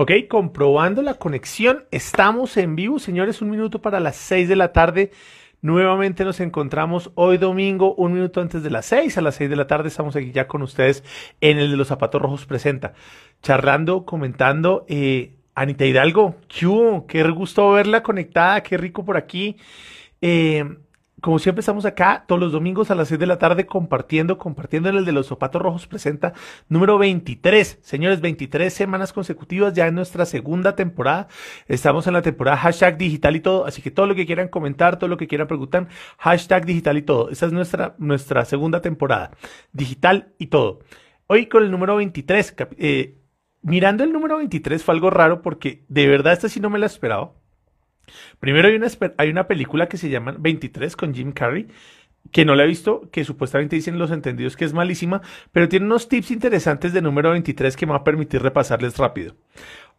Ok, comprobando la conexión, estamos en vivo, señores, un minuto para las 6 de la tarde. Nuevamente nos encontramos hoy domingo, un minuto antes de las 6, a las 6 de la tarde estamos aquí ya con ustedes en el de los zapatos rojos presenta, charlando, comentando. Eh, Anita Hidalgo, ¿qué, qué gusto verla conectada, qué rico por aquí. Eh, como siempre estamos acá todos los domingos a las 6 de la tarde compartiendo, compartiendo en el de los zapatos rojos presenta número 23. Señores, 23 semanas consecutivas ya en nuestra segunda temporada. Estamos en la temporada hashtag digital y todo, así que todo lo que quieran comentar, todo lo que quieran preguntar, hashtag digital y todo. Esta es nuestra, nuestra segunda temporada, digital y todo. Hoy con el número 23, eh, mirando el número 23 fue algo raro porque de verdad este sí no me lo esperaba. Primero hay una, hay una película que se llama 23 con Jim Carrey, que no la he visto, que supuestamente dicen los entendidos que es malísima, pero tiene unos tips interesantes de número 23 que me va a permitir repasarles rápido.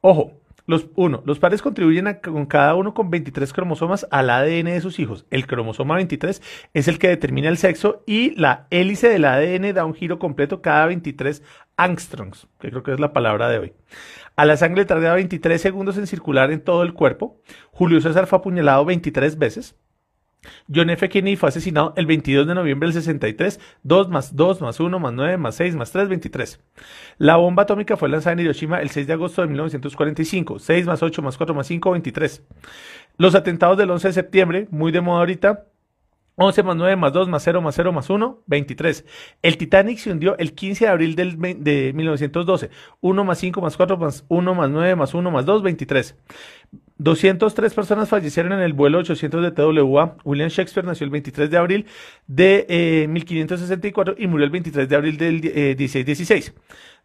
Ojo, los, uno, los padres contribuyen con cada uno con 23 cromosomas al ADN de sus hijos. El cromosoma 23 es el que determina el sexo y la hélice del ADN da un giro completo cada 23 angstroms, que creo que es la palabra de hoy. A la sangre tardaba 23 segundos en circular en todo el cuerpo. Julio César fue apuñalado 23 veces. John F. Kennedy fue asesinado el 22 de noviembre del 63, 2 más 2 más 1 más 9 más 6 más 3, 23. La bomba atómica fue lanzada en Hiroshima el 6 de agosto de 1945, 6 más 8 más 4 más 5, 23. Los atentados del 11 de septiembre, muy de moda ahorita, 11 más 9 más 2 más 0 más 0 más 1, 23. El Titanic se hundió el 15 de abril del, de 1912. 1 más 5 más 4 más 1 más 9 más 1 más 2, 23. 203 personas fallecieron en el vuelo 800 de TWA. William Shakespeare nació el 23 de abril de eh, 1564 y murió el 23 de abril del eh, 1616.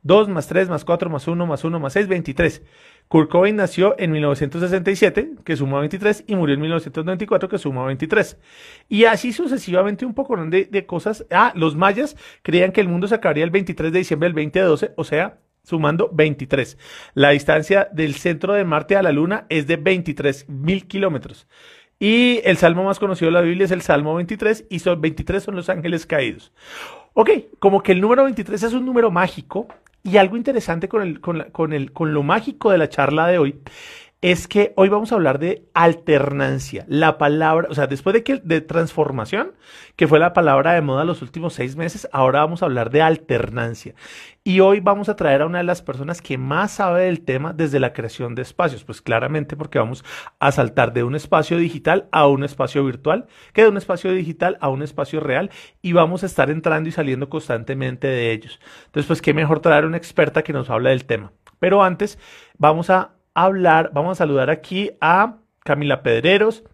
2 más 3 más 4 más 1 más 1 más 6, 23. Kurt Cobain nació en 1967, que suma 23, y murió en 1994, que suma 23. Y así sucesivamente un poco de, de cosas. Ah, los mayas creían que el mundo se acabaría el 23 de diciembre del 2012, o sea, sumando 23. La distancia del centro de Marte a la Luna es de 23 mil kilómetros. Y el salmo más conocido de la Biblia es el Salmo 23 y son 23 son los ángeles caídos. Ok, como que el número 23 es un número mágico y algo interesante con, el, con, con, el, con lo mágico de la charla de hoy es que hoy vamos a hablar de alternancia. La palabra, o sea, después de que de transformación, que fue la palabra de moda los últimos seis meses, ahora vamos a hablar de alternancia. Y hoy vamos a traer a una de las personas que más sabe del tema desde la creación de espacios. Pues claramente porque vamos a saltar de un espacio digital a un espacio virtual, que de un espacio digital a un espacio real, y vamos a estar entrando y saliendo constantemente de ellos. Entonces, pues qué mejor traer a una experta que nos habla del tema. Pero antes, vamos a hablar, vamos a saludar aquí a Camila Pedreros,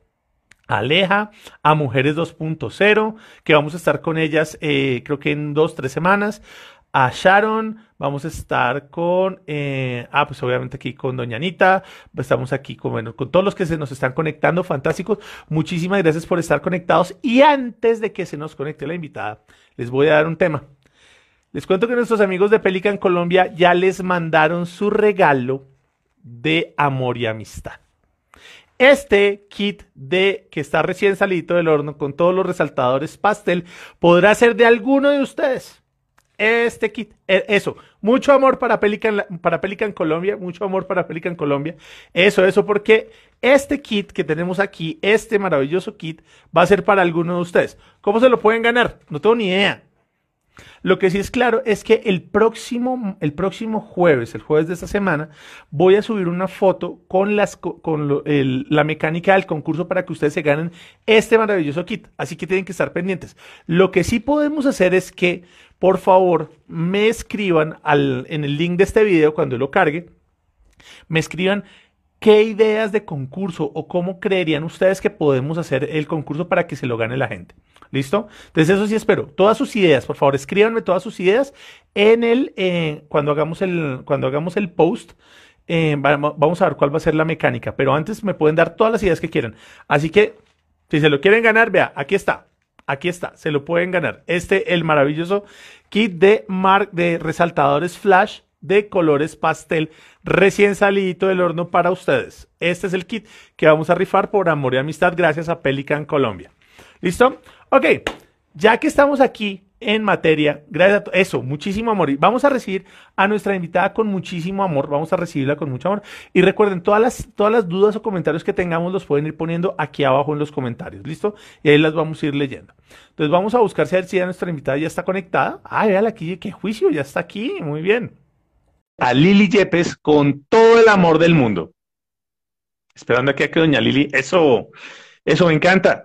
Aleja, a Mujeres 2.0, que vamos a estar con ellas eh, creo que en dos, tres semanas. A Sharon, vamos a estar con, eh, ah, pues obviamente aquí con Doña Anita, estamos aquí con, bueno, con todos los que se nos están conectando, fantásticos. Muchísimas gracias por estar conectados. Y antes de que se nos conecte la invitada, les voy a dar un tema. Les cuento que nuestros amigos de Pelican Colombia ya les mandaron su regalo de amor y amistad. Este kit de que está recién salido del horno con todos los resaltadores pastel podrá ser de alguno de ustedes. Este kit, e, eso, mucho amor para Pelican, para Pelican Colombia, mucho amor para Pelican Colombia. Eso, eso, porque este kit que tenemos aquí, este maravilloso kit, va a ser para alguno de ustedes. ¿Cómo se lo pueden ganar? No tengo ni idea. Lo que sí es claro es que el próximo, el próximo jueves, el jueves de esta semana, voy a subir una foto con, las, con la mecánica del concurso para que ustedes se ganen este maravilloso kit. Así que tienen que estar pendientes. Lo que sí podemos hacer es que, por favor, me escriban al, en el link de este video cuando lo cargue, me escriban ¿Qué ideas de concurso o cómo creerían ustedes que podemos hacer el concurso para que se lo gane la gente? ¿Listo? Entonces eso sí espero. Todas sus ideas, por favor, escríbanme todas sus ideas en el, eh, cuando, hagamos el, cuando hagamos el post. Eh, vamos a ver cuál va a ser la mecánica, pero antes me pueden dar todas las ideas que quieran. Así que, si se lo quieren ganar, vea, aquí está. Aquí está, se lo pueden ganar. Este, el maravilloso kit de, mark de resaltadores flash de colores pastel recién salido del horno para ustedes. Este es el kit que vamos a rifar por amor y amistad gracias a Pelican Colombia. ¿Listo? Ok, ya que estamos aquí en materia. Gracias a eso, muchísimo amor. Y vamos a recibir a nuestra invitada con muchísimo amor. Vamos a recibirla con mucho amor. Y recuerden, todas las, todas las dudas o comentarios que tengamos los pueden ir poniendo aquí abajo en los comentarios. ¿Listo? Y ahí las vamos a ir leyendo. Entonces vamos a buscar si, si nuestra invitada ya está conectada. Ah, véala aquí, qué juicio, ya está aquí. Muy bien. A Lili Yepes con todo el amor del mundo. Esperando aquí a que doña Lili, eso, eso me encanta.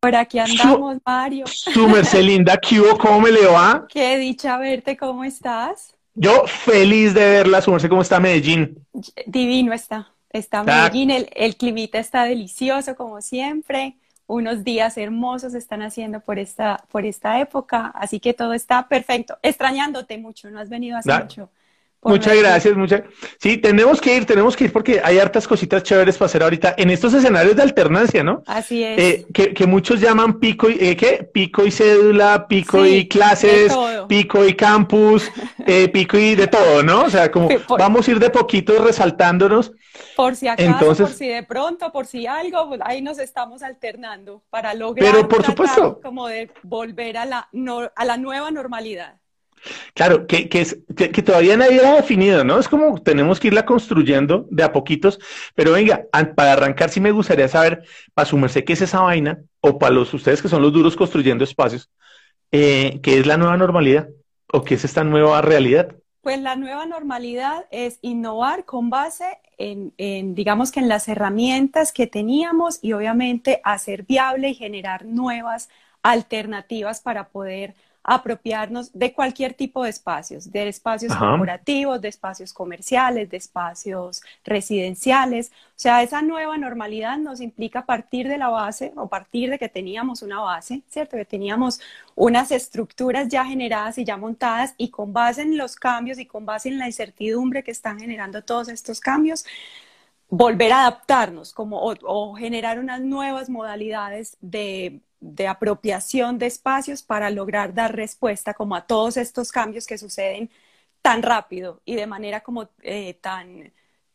Por aquí andamos, Mario. Su Mercelinda, ¿cómo me le va? Qué dicha verte, ¿cómo estás? Yo feliz de verla, su merced, ¿cómo está Medellín? Divino está, está Medellín, el, el climita está delicioso como siempre, unos días hermosos están haciendo por esta, por esta época, así que todo está perfecto, extrañándote mucho, no has venido hace mucho. Muchas gracias, muchas. Sí, tenemos que ir, tenemos que ir porque hay hartas cositas chéveres para hacer ahorita en estos escenarios de alternancia, ¿no? Así es. Eh, que, muchos llaman pico y eh, ¿qué? Pico y cédula, pico y clases, pico y campus, eh, pico y de todo, ¿no? O sea, como vamos a ir de poquito resaltándonos. Por si acaso, por si de pronto, por si algo, pues, ahí nos estamos alternando para lograr pero por supuesto. como de volver a la, a la nueva normalidad. Claro, que, que, es, que, todavía nadie ha definido, ¿no? Es como tenemos que irla construyendo de a poquitos, pero venga, para arrancar sí me gustaría saber, para sumarse qué es esa vaina, o para los ustedes que son los duros construyendo espacios, eh, ¿qué es la nueva normalidad? ¿O qué es esta nueva realidad? Pues la nueva normalidad es innovar con base en, en, digamos que en las herramientas que teníamos y obviamente hacer viable y generar nuevas alternativas para poder apropiarnos de cualquier tipo de espacios, de espacios corporativos, de espacios comerciales, de espacios residenciales. O sea, esa nueva normalidad nos implica partir de la base o partir de que teníamos una base, ¿cierto? Que teníamos unas estructuras ya generadas y ya montadas y con base en los cambios y con base en la incertidumbre que están generando todos estos cambios, volver a adaptarnos como, o generar unas nuevas modalidades de de apropiación de espacios para lograr dar respuesta como a todos estos cambios que suceden tan rápido y de manera como eh, tan,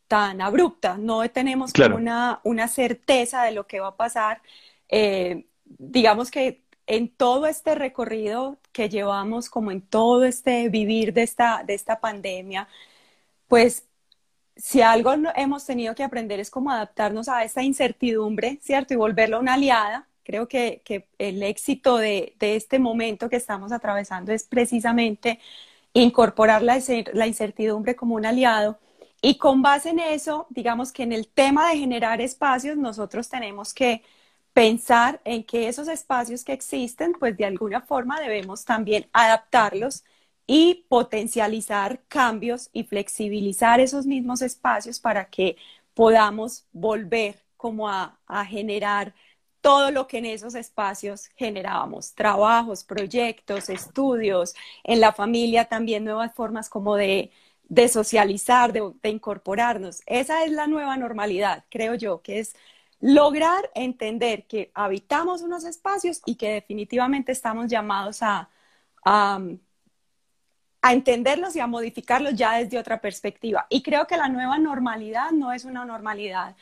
tan abrupta. No tenemos una, una, certeza de lo que va a pasar. Eh, digamos que en todo este recorrido que llevamos, como en todo este vivir de esta, de esta pandemia, pues si algo hemos tenido que aprender es como adaptarnos a esta incertidumbre, ¿cierto? Y volverlo una aliada Creo que, el éxito de, este momento que estamos atravesando es precisamente incorporar la, la incertidumbre como un aliado. Y con base en eso, digamos que en el tema de generar espacios, nosotros tenemos que pensar en que esos espacios que existen, pues de alguna forma debemos también adaptarlos y potencializar cambios y flexibilizar esos mismos espacios para que podamos volver como a, a generar todo lo que en esos espacios generábamos, trabajos, proyectos, estudios, en la familia también nuevas formas como de, socializar, de, de, incorporarnos. Esa es la nueva normalidad, creo yo, que es lograr entender que habitamos unos espacios y que definitivamente estamos llamados a, a, a entenderlos y a modificarlos ya desde otra perspectiva. Y creo que la nueva normalidad no es una normalidad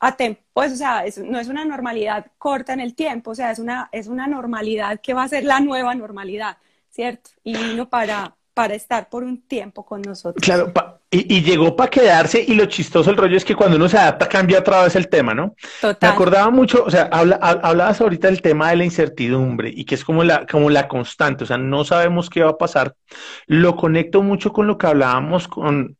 a pues, o sea, no es una normalidad corta en el tiempo, o sea, es una, es una normalidad que va a ser la nueva normalidad, ¿cierto? Y vino para, para estar por un tiempo con nosotros. Claro, y, llegó para quedarse y lo chistoso el rollo es que cuando uno se adapta cambia otra vez el tema, ¿no? Total. Me acordaba mucho, o sea, habla, hablabas ahorita del tema de la incertidumbre y que es como la, como la constante, o sea, no sabemos qué va a pasar. Lo conecto mucho con lo que hablábamos con,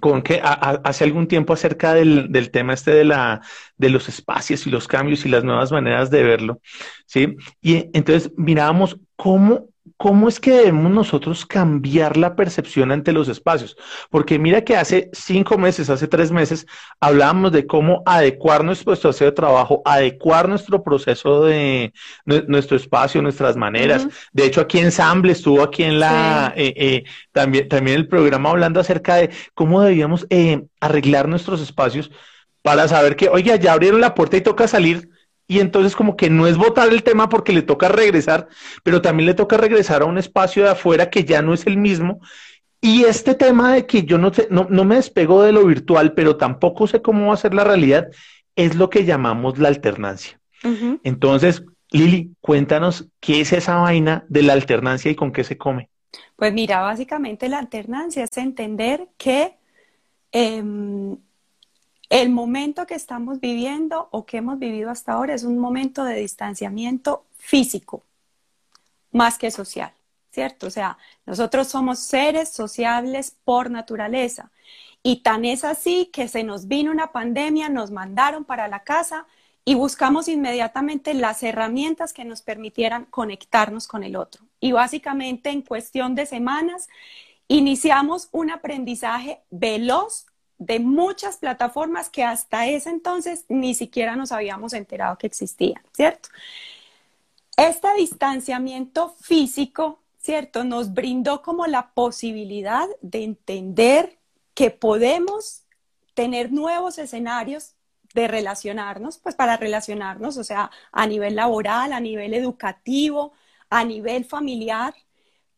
con que hace algún tiempo acerca del, del, tema este de, la, de los espacios y los cambios y las nuevas maneras de verlo, ¿sí? Y entonces mirábamos cómo ¿cómo es que debemos nosotros cambiar la percepción ante los espacios? Porque mira que hace cinco meses, hace tres meses, hablábamos de cómo adecuar nuestro espacio de trabajo, adecuar nuestro proceso de nuestro espacio, nuestras maneras. De hecho, aquí Ensamble estuvo aquí en la, eh, eh, también, también el programa hablando acerca de cómo debíamos eh, arreglar nuestros espacios para saber que, oiga, ya abrieron la puerta y toca salir y entonces como que no es votar el tema porque le toca regresar, pero también le toca regresar a un espacio de afuera que ya no es el mismo. Y este tema de que yo no, no, no me despego de lo virtual, pero tampoco sé cómo va a ser la realidad, es lo que llamamos la alternancia. Entonces, Lili, cuéntanos qué es esa vaina de la alternancia y con qué se come. Pues mira, básicamente la alternancia es entender que em, el momento que estamos viviendo o que hemos vivido hasta ahora es un momento de distanciamiento físico, más que social, ¿cierto? O sea, nosotros somos seres sociables por naturaleza. Y tan es así que se nos vino una pandemia, nos mandaron para la casa y buscamos inmediatamente las herramientas que nos permitieran conectarnos con el otro. Y básicamente en cuestión de semanas iniciamos un aprendizaje veloz de muchas plataformas que hasta ese entonces ni siquiera nos habíamos enterado que existían, ¿cierto? Este distanciamiento físico, ¿cierto? Nos brindó como la posibilidad de entender que podemos tener nuevos escenarios de relacionarnos, pues para relacionarnos, o sea, a nivel laboral, a nivel educativo, a nivel familiar,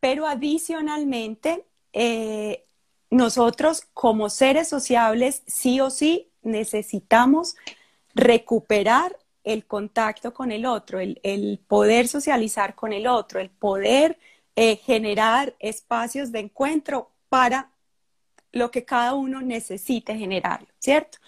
pero adicionalmente, eh, nosotros como seres sociables, sí o sí, necesitamos recuperar el contacto con el otro, el, poder socializar con el otro, el poder eh, generar espacios de encuentro para lo que cada uno necesite generar, ¿cierto?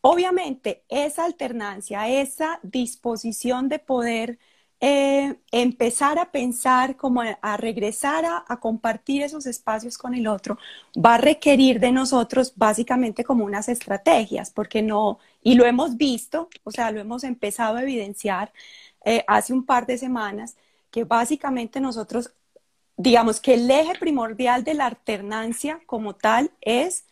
Obviamente, esa alternancia, esa disposición de poder eh, empezar a pensar, como a, regresar a, compartir esos espacios con el otro, va a requerir de nosotros básicamente como unas estrategias, porque no, y lo hemos visto, o sea, lo hemos empezado a evidenciar eh, hace un par de semanas, que básicamente nosotros, digamos que el eje primordial de la alternancia como tal es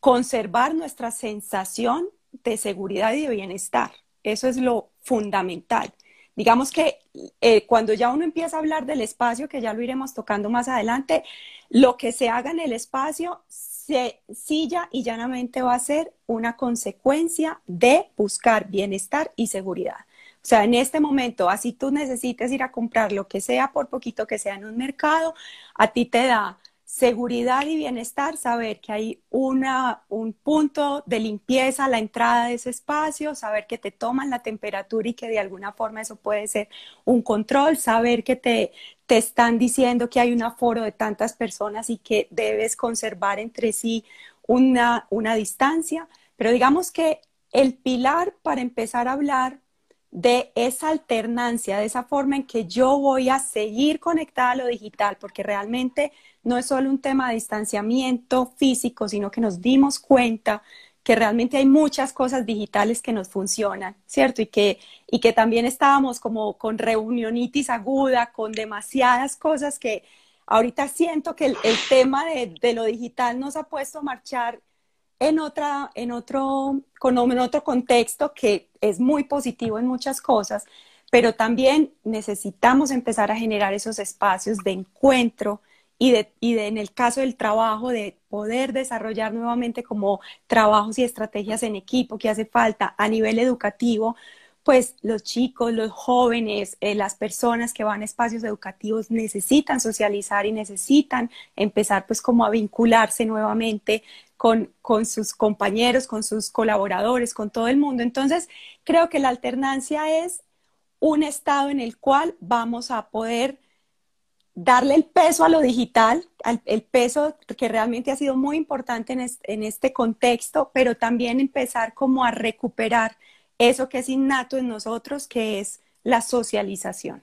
conservar nuestra sensación de seguridad y de bienestar. Eso es lo fundamental. Digamos que eh, cuando ya uno empieza a hablar del espacio, que ya lo iremos tocando más adelante, lo que se haga en el espacio, se, silla y llanamente va a ser una consecuencia de buscar bienestar y seguridad. O sea, en este momento, así tú necesites ir a comprar lo que sea, por poquito que sea en un mercado, a ti te da seguridad y bienestar, saber que hay una, un punto de limpieza a la entrada de ese espacio, saber que te toman la temperatura y que de alguna forma eso puede ser un control, saber que te, te están diciendo que hay un aforo de tantas personas y que debes conservar entre sí una, una distancia. Pero digamos que el pilar para empezar a hablar de esa alternancia, de esa forma en que yo voy a seguir conectada a lo digital, porque realmente no es solo un tema de distanciamiento físico, sino que nos dimos cuenta que realmente hay muchas cosas digitales que nos funcionan, ¿cierto? Y que, y que también estábamos como con reunionitis aguda, con demasiadas cosas que ahorita siento que el, tema de, de, lo digital nos ha puesto a marchar en, otra, en, otro, en otro contexto que es muy positivo en muchas cosas, pero también necesitamos empezar a generar esos espacios de encuentro y, de, y de, en el caso del trabajo, de poder desarrollar nuevamente como trabajos y estrategias en equipo que hace falta a nivel educativo, pues los chicos, los jóvenes, eh, las personas que van a espacios educativos necesitan socializar y necesitan empezar pues como a vincularse nuevamente con, con sus compañeros, con sus colaboradores, con todo el mundo. Entonces, creo que la alternancia es un estado en el cual vamos a poder darle el peso a lo digital, el peso que realmente ha sido muy importante en en este contexto, pero también empezar como a recuperar eso que es innato en nosotros, que es la socialización.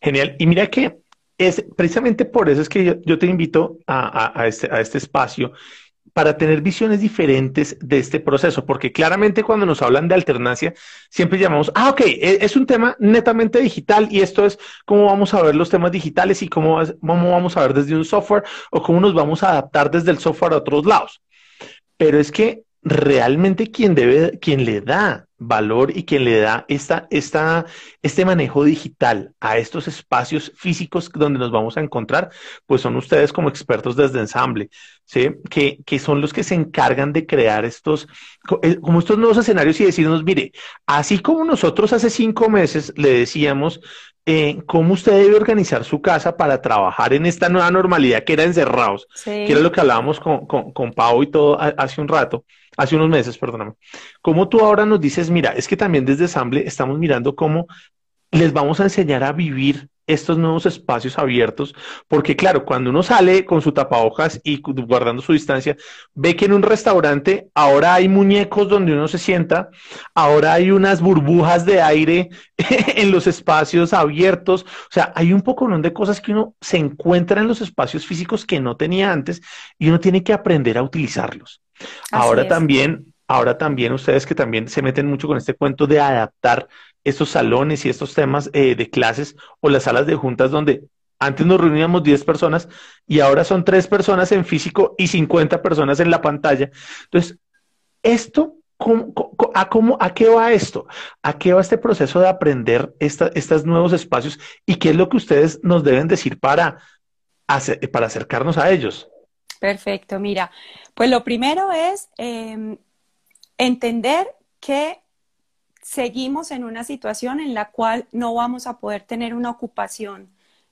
Genial. Y mira que es precisamente por eso es que yo, te invito a, este, a este espacio para tener visiones diferentes de este proceso, porque claramente cuando nos hablan de alternancia, siempre llamamos, ah, ok, e, es un tema netamente digital y esto es cómo vamos a ver los temas digitales y cómo, cómo vamos a ver desde un software o cómo nos vamos a adaptar desde el software a otros lados. Pero es que realmente quien debe, quien le da valor y quien le da esta, esta, este manejo digital a estos espacios físicos donde nos vamos a encontrar, pues son ustedes como expertos desde ensamble, ¿sí? que, que son los que se encargan de crear estos, eh, como estos nuevos escenarios y decirnos, mire, así como nosotros hace cinco meses le decíamos eh, cómo usted debe organizar su casa para trabajar en esta nueva normalidad que era encerrados, que era lo que hablábamos con, con, con Pau y todo hace un rato hace unos meses, perdóname. Como tú ahora nos dices, mira, es que también desde Ensamble estamos mirando cómo les vamos a enseñar a vivir estos nuevos espacios abiertos, porque claro, cuando uno sale con su tapabocas y guardando su distancia, ve que en un restaurante ahora hay muñecos donde uno se sienta, ahora hay unas burbujas de aire en los espacios abiertos, o sea, hay un poco de cosas que uno se encuentra en los espacios físicos que no tenía antes y uno tiene que aprender a utilizarlos. Ahora también, ahora también ustedes que también se meten mucho con este cuento de adaptar estos salones y estos temas eh, de clases o las salas de juntas donde antes nos reuníamos 10 personas y ahora son 3 personas en físico y 50 personas en la pantalla. Entonces, esto, a, cómo, ¿a qué va esto? ¿A qué va este proceso de aprender estos nuevos espacios y qué es lo que ustedes nos deben decir para, para acercarnos a ellos? Perfecto, mira, pues lo primero es em, entender que seguimos en una situación en la cual no vamos a poder tener una ocupación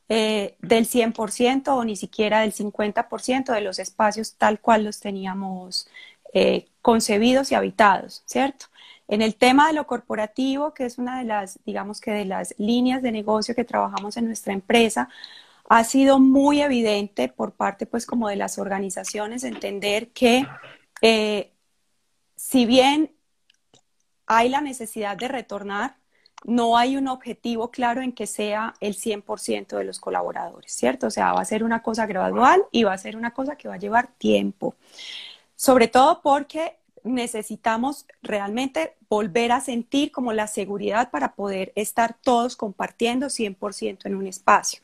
eh, del 100% o ni siquiera del 50% de los espacios tal cual los teníamos eh, concebidos y habitados, ¿cierto? En el tema de lo corporativo, que es una de las, digamos que de las líneas de negocio que trabajamos en nuestra empresa, ha sido muy evidente por parte, pues, como de las organizaciones, entender que eh, si bien hay la necesidad de retornar, no hay un objetivo claro en que sea el 100% de los colaboradores, ¿cierto? O sea, va a ser una cosa gradual y va a ser una cosa que va a llevar tiempo. Sobre todo porque necesitamos realmente volver a sentir como la seguridad para poder estar todos compartiendo 100% en un espacio.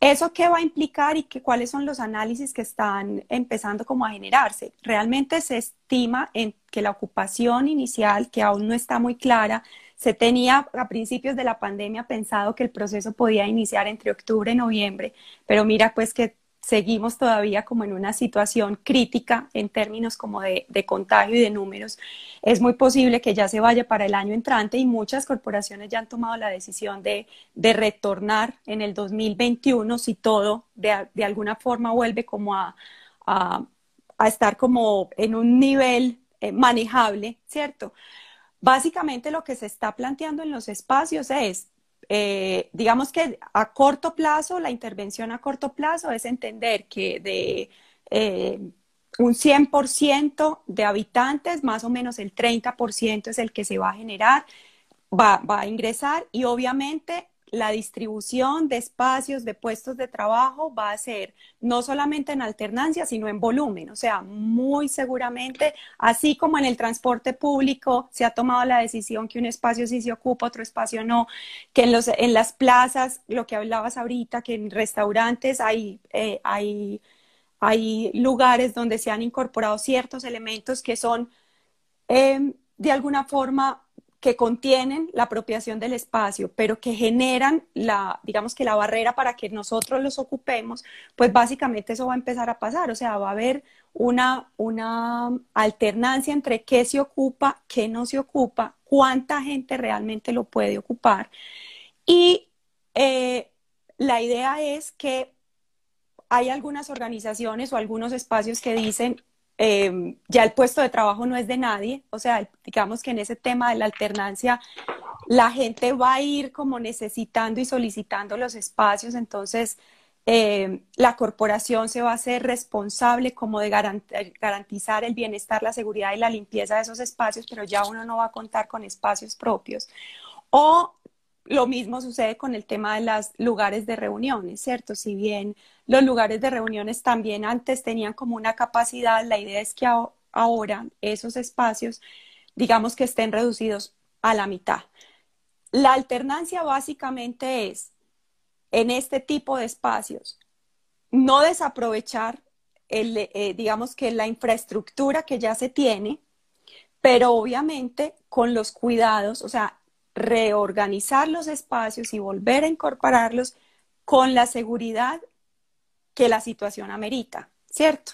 ¿Eso qué va a implicar y que, cuáles son los análisis que están empezando como a generarse? Realmente se estima en que la ocupación inicial, que aún no está muy clara, se tenía a principios de la pandemia pensado que el proceso podía iniciar entre octubre y noviembre, pero mira pues que seguimos todavía como en una situación crítica en términos como de, contagio y de números, es muy posible que ya se vaya para el año entrante y muchas corporaciones ya han tomado la decisión de, retornar en el 2021 si todo de, alguna forma vuelve como a, estar como en un nivel eh, manejable, ¿cierto? Básicamente lo que se está planteando en los espacios es eh, digamos que a corto plazo, la intervención a corto plazo es entender que de eh, un 100% de habitantes, más o menos el 30% es el que se va a generar, va, va a ingresar y obviamente la distribución de espacios, de puestos de trabajo va a ser no solamente en alternancia, sino en volumen. O sea, muy seguramente, así como en el transporte público se ha tomado la decisión que un espacio sí se ocupa, otro espacio no, que en, los, en las plazas, lo que hablabas ahorita, que en restaurantes hay, eh, hay, hay lugares donde se han incorporado ciertos elementos que son eh, de alguna forma que contienen la apropiación del espacio, pero que generan la, digamos que la barrera para que nosotros los ocupemos, pues básicamente eso va a empezar a pasar, o sea, va a haber una, una alternancia entre qué se ocupa, qué no se ocupa, cuánta gente realmente lo puede ocupar. Y eh, la idea es que hay algunas organizaciones o algunos espacios que dicen, Em, ya el puesto de trabajo no es de nadie, o sea, digamos que en ese tema de la alternancia la gente va a ir como necesitando y solicitando los espacios, entonces em, la corporación se va a hacer responsable como de garantizar el bienestar, la seguridad y la limpieza de esos espacios, pero ya uno no va a contar con espacios propios. O lo mismo sucede con el tema de los lugares de reuniones, ¿cierto? Si bien los lugares de reuniones también antes tenían como una capacidad, la idea es que ahora esos espacios, digamos que estén reducidos a la mitad. La alternancia básicamente es, en este tipo de espacios, no desaprovechar, el, eh, digamos que la infraestructura que ya se tiene, pero obviamente con los cuidados, o sea, reorganizar los espacios y volver a incorporarlos con la seguridad que la situación amerita, ¿cierto?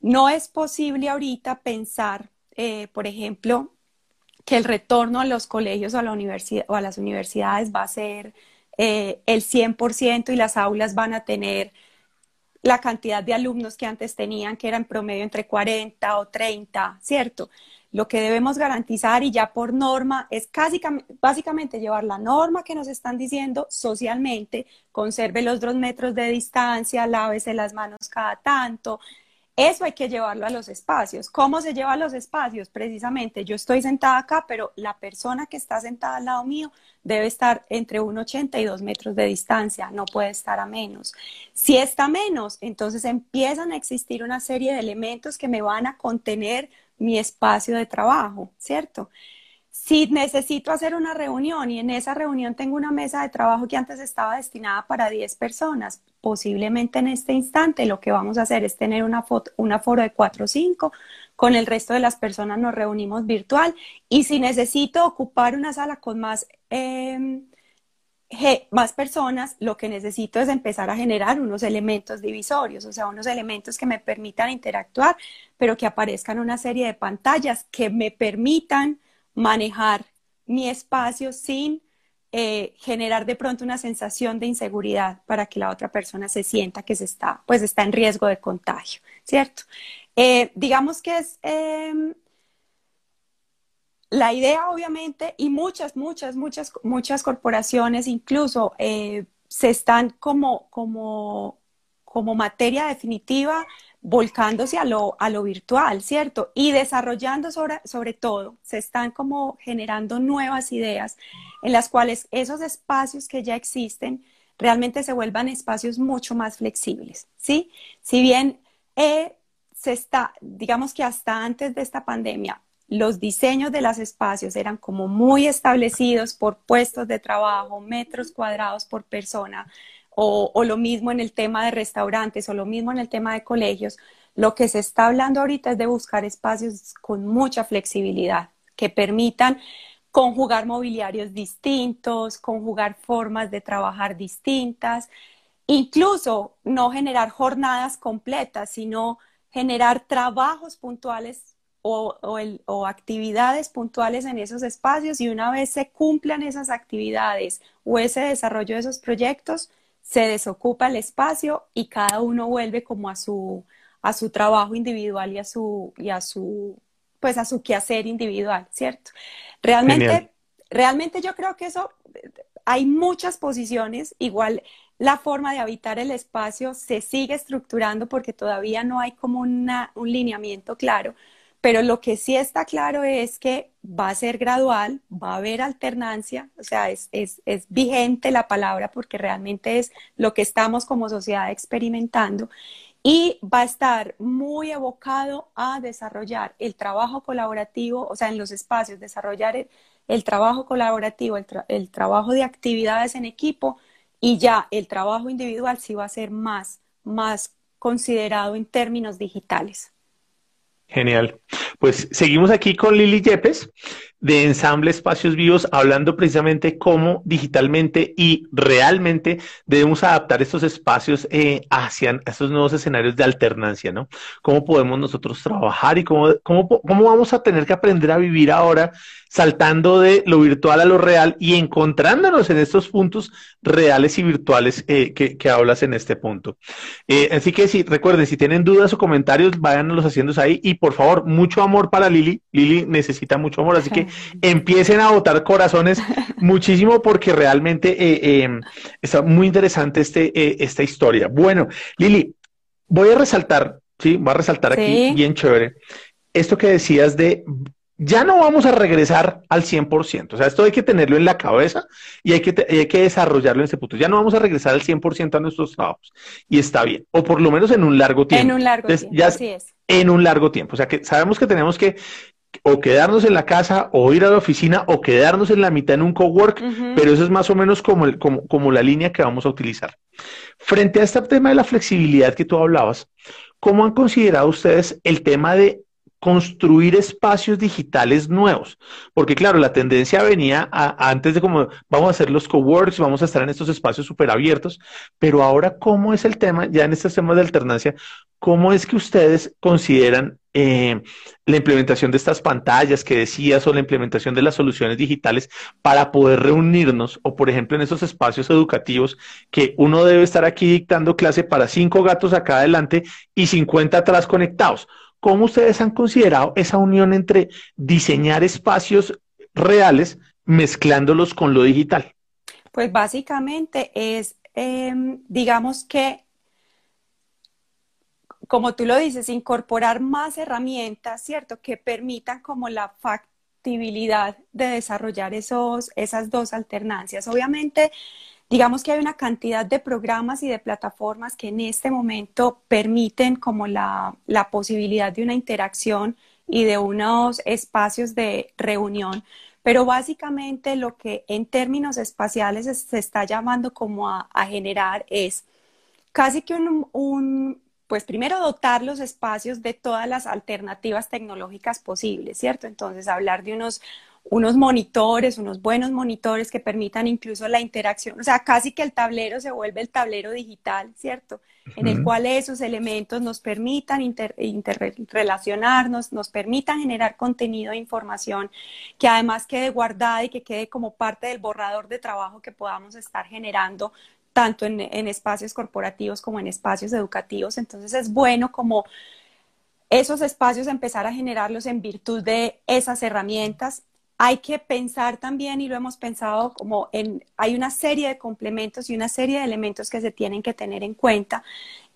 No es posible ahorita pensar, eh, por ejemplo, que el retorno a los colegios o a, las universidades va a ser eh, el 100% y las aulas van a tener la cantidad de alumnos que antes tenían, que eran promedio entre 40 o 30, ¿cierto? Lo que debemos garantizar y ya por norma es básicamente llevar la norma que nos están diciendo socialmente, conserve los dos metros de distancia, lávese las manos cada tanto, eso hay que llevarlo a los espacios. ¿Cómo se lleva a los espacios? Precisamente, yo estoy sentada acá, pero la persona que está sentada al lado mío debe estar entre 1,80 y 2 metros de distancia, no puede estar a menos. Si está menos, entonces empiezan a existir una serie de elementos que me van a contener mi espacio de trabajo, ¿cierto? Si necesito hacer una reunión y en esa reunión tengo una mesa de trabajo que antes estaba destinada para 10 personas, posiblemente en este instante lo que vamos a hacer es tener una, foto, una foro de 4 o 5, con el resto de las personas nos reunimos virtual y si necesito ocupar una sala con más, em, más personas, lo que necesito es empezar a generar unos elementos divisorios, o sea, unos elementos que me permitan interactuar, pero que aparezcan una serie de pantallas que me permitan manejar mi espacio sin eh, generar de pronto una sensación de inseguridad para que la otra persona se sienta que se está, pues está en riesgo de contagio, ¿cierto? Eh, digamos que es em, la idea, obviamente, y muchas, muchas, muchas, muchas corporaciones incluso eh, se están como, como, como materia definitiva volcándose a lo, a lo virtual, ¿cierto? Y desarrollando sobre, sobre todo, se están como generando nuevas ideas en las cuales esos espacios que ya existen realmente se vuelvan espacios mucho más flexibles, ¿sí? Si bien eh, se está, digamos que hasta antes de esta pandemia, los diseños de los espacios eran como muy establecidos por puestos de trabajo, metros cuadrados por persona, o, lo mismo en el tema de restaurantes o lo mismo en el tema de colegios, lo que se está hablando ahorita es de buscar espacios con mucha flexibilidad que permitan conjugar mobiliarios distintos, conjugar formas de trabajar distintas, incluso no generar jornadas completas, sino generar trabajos puntuales o, o, actividades puntuales en esos espacios y una vez se cumplan esas actividades o ese desarrollo de esos proyectos, se desocupa el espacio y cada uno vuelve como a su, a su trabajo individual y a su, y a su, pues a su quehacer individual, ¿cierto? Realmente, realmente yo creo que eso, hay muchas posiciones, igual la forma de habitar el espacio se sigue estructurando porque todavía no hay como una, un lineamiento claro, pero lo que sí está claro es que va a ser gradual, va a haber alternancia, o sea, es, vigente la palabra porque realmente es lo que estamos como sociedad experimentando y va a estar muy evocado a desarrollar el trabajo colaborativo, o sea, en los espacios, desarrollar el, trabajo colaborativo, el, trabajo de actividades en equipo y ya el trabajo individual sí va a ser más, más considerado en términos digitales. Genial. Pues seguimos aquí con Lili Yepes de Ensamble Espacios Vivos, hablando precisamente cómo digitalmente y realmente debemos adaptar estos espacios eh, hacia estos nuevos escenarios de alternancia, ¿no? Cómo podemos nosotros trabajar y cómo, cómo, cómo vamos a tener que aprender a vivir ahora saltando de lo virtual a lo real y encontrándonos en estos puntos reales y virtuales eh, que, hablas en este punto. Eh, así que si recuerden, si tienen dudas o comentarios, váyanlos haciendo ahí y por favor, mucho amor para Lili. Lili necesita mucho amor, así que empiecen a botar corazones muchísimo porque realmente eh, em, está muy interesante este, eh, esta historia. Bueno, Lili, voy a resaltar, sí, voy a resaltar aquí bien chévere, esto que decías de ya no vamos a regresar al 100%. O sea, esto hay que tenerlo en la cabeza y hay que, hay que desarrollarlo en ese punto. Ya no vamos a regresar al 100% a nuestros trabajos. Y está bien. O por lo menos en un largo tiempo. En un largo tiempo. así es. En un largo tiempo. O sea, que sabemos que tenemos que o quedarnos en la casa o ir a la oficina o quedarnos en la mitad en un cowork, pero eso es más o menos como, el, como, como la línea que vamos a utilizar. Frente a este tema de la flexibilidad que tú hablabas, ¿cómo han considerado ustedes el tema de construir espacios digitales nuevos. Porque claro, la tendencia venía antes de como vamos a hacer los coworks, vamos a estar en estos espacios súper abiertos, pero ahora cómo es el tema, ya en estos temas de alternancia, cómo es que ustedes consideran eh, la implementación de estas pantallas que decías o la implementación de las soluciones digitales para poder reunirnos o por ejemplo en esos espacios educativos que uno debe estar aquí dictando clase para cinco gatos acá adelante y 50 atrás conectados ¿cómo ustedes han considerado esa unión entre diseñar espacios reales mezclándolos con lo digital? Pues básicamente es, em, digamos que, como tú lo dices, incorporar más herramientas, ¿cierto? Que permitan como la factibilidad de desarrollar esos, esas dos alternancias. Obviamente, digamos que hay una cantidad de programas y de plataformas que en este momento permiten como la, la posibilidad de una interacción y de unos espacios de reunión pero básicamente lo que en términos espaciales se está llamando como a, generar es casi que un, pues primero dotar los espacios de todas las alternativas tecnológicas posibles, ¿cierto? Entonces hablar de unos unos monitores, unos buenos monitores que permitan incluso la interacción, o sea, casi que el tablero se vuelve el tablero digital, ¿cierto? En el cual esos elementos nos permitan interrelacionarnos, nos permitan generar contenido e información que además quede guardada y que quede como parte del borrador de trabajo que podamos estar generando tanto en, en espacios corporativos como en espacios educativos. Entonces es bueno como esos espacios empezar a generarlos en virtud de esas herramientas hay que pensar también, y lo hemos pensado como en, hay una serie de complementos y una serie de elementos que se tienen que tener en cuenta.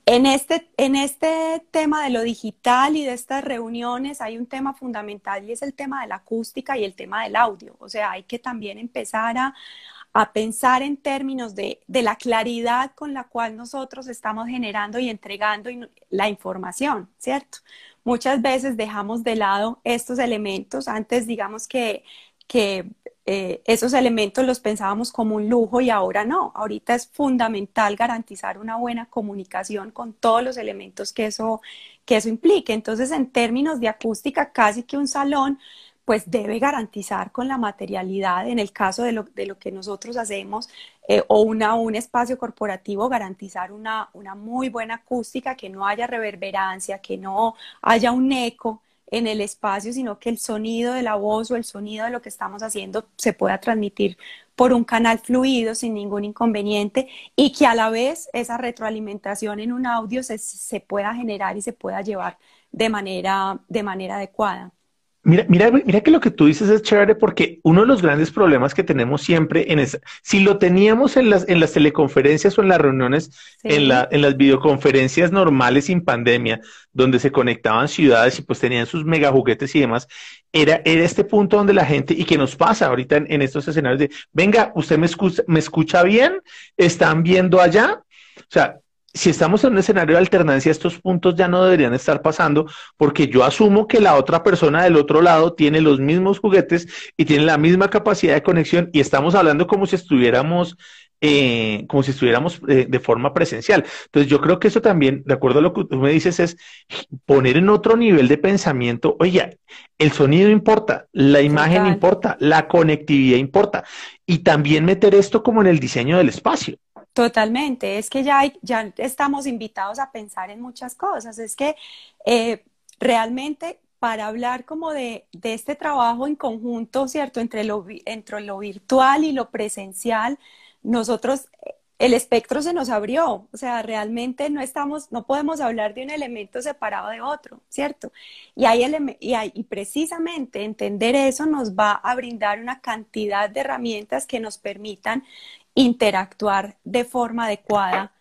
En este, en este tema de lo digital y de estas reuniones hay un tema fundamental y es el tema de la acústica y el tema del audio. O sea, hay que también empezar a, a pensar en términos de, de, la claridad con la cual nosotros estamos generando y entregando la información, ¿cierto? Muchas veces dejamos de lado estos elementos. Antes, digamos que, que eh, esos elementos los pensábamos como un lujo y ahora no. Ahorita es fundamental garantizar una buena comunicación con todos los elementos que eso, que eso implique. Entonces, en términos de acústica, casi que un salón pues debe garantizar con la materialidad, en el caso de lo, de lo que nosotros hacemos, eh, o una, un espacio corporativo, garantizar una, una muy buena acústica, que no haya reverberancia, que no haya un eco en el espacio, sino que el sonido de la voz o el sonido de lo que estamos haciendo se pueda transmitir por un canal fluido sin ningún inconveniente y que a la vez esa retroalimentación en un audio se, se pueda generar y se pueda llevar de manera, de manera adecuada. Mira, mira, mira que lo que tú dices es chévere porque uno de los grandes problemas que tenemos siempre en esa, si lo teníamos en las, en las teleconferencias o en las reuniones, en, la, en las videoconferencias normales sin pandemia, donde se conectaban ciudades y pues tenían sus mega juguetes y demás, era, era este punto donde la gente, y que nos pasa ahorita en, en estos escenarios de, venga, usted me escucha, me escucha bien, están viendo allá, o sea, si estamos en un escenario de alternancia, estos puntos ya no deberían estar pasando porque yo asumo que la otra persona del otro lado tiene los mismos juguetes y tiene la misma capacidad de conexión y estamos hablando como si estuviéramos eh, como si estuviéramos eh, de forma presencial. Entonces yo creo que eso también, de acuerdo a lo que tú me dices, es poner en otro nivel de pensamiento, oye, el sonido importa, la imagen importa, la conectividad importa y también meter esto como en el diseño del espacio. Totalmente, es que ya, ya estamos invitados a pensar en muchas cosas, es que eh, realmente para hablar como de, de, este trabajo en conjunto, ¿cierto? Entre lo, entre lo virtual y lo presencial, nosotros, el espectro se nos abrió, o sea, realmente no estamos, no podemos hablar de un elemento separado de otro, ¿cierto? Y, hay y, hay, y precisamente entender eso nos va a brindar una cantidad de herramientas que nos permitan interactuar de forma adecuada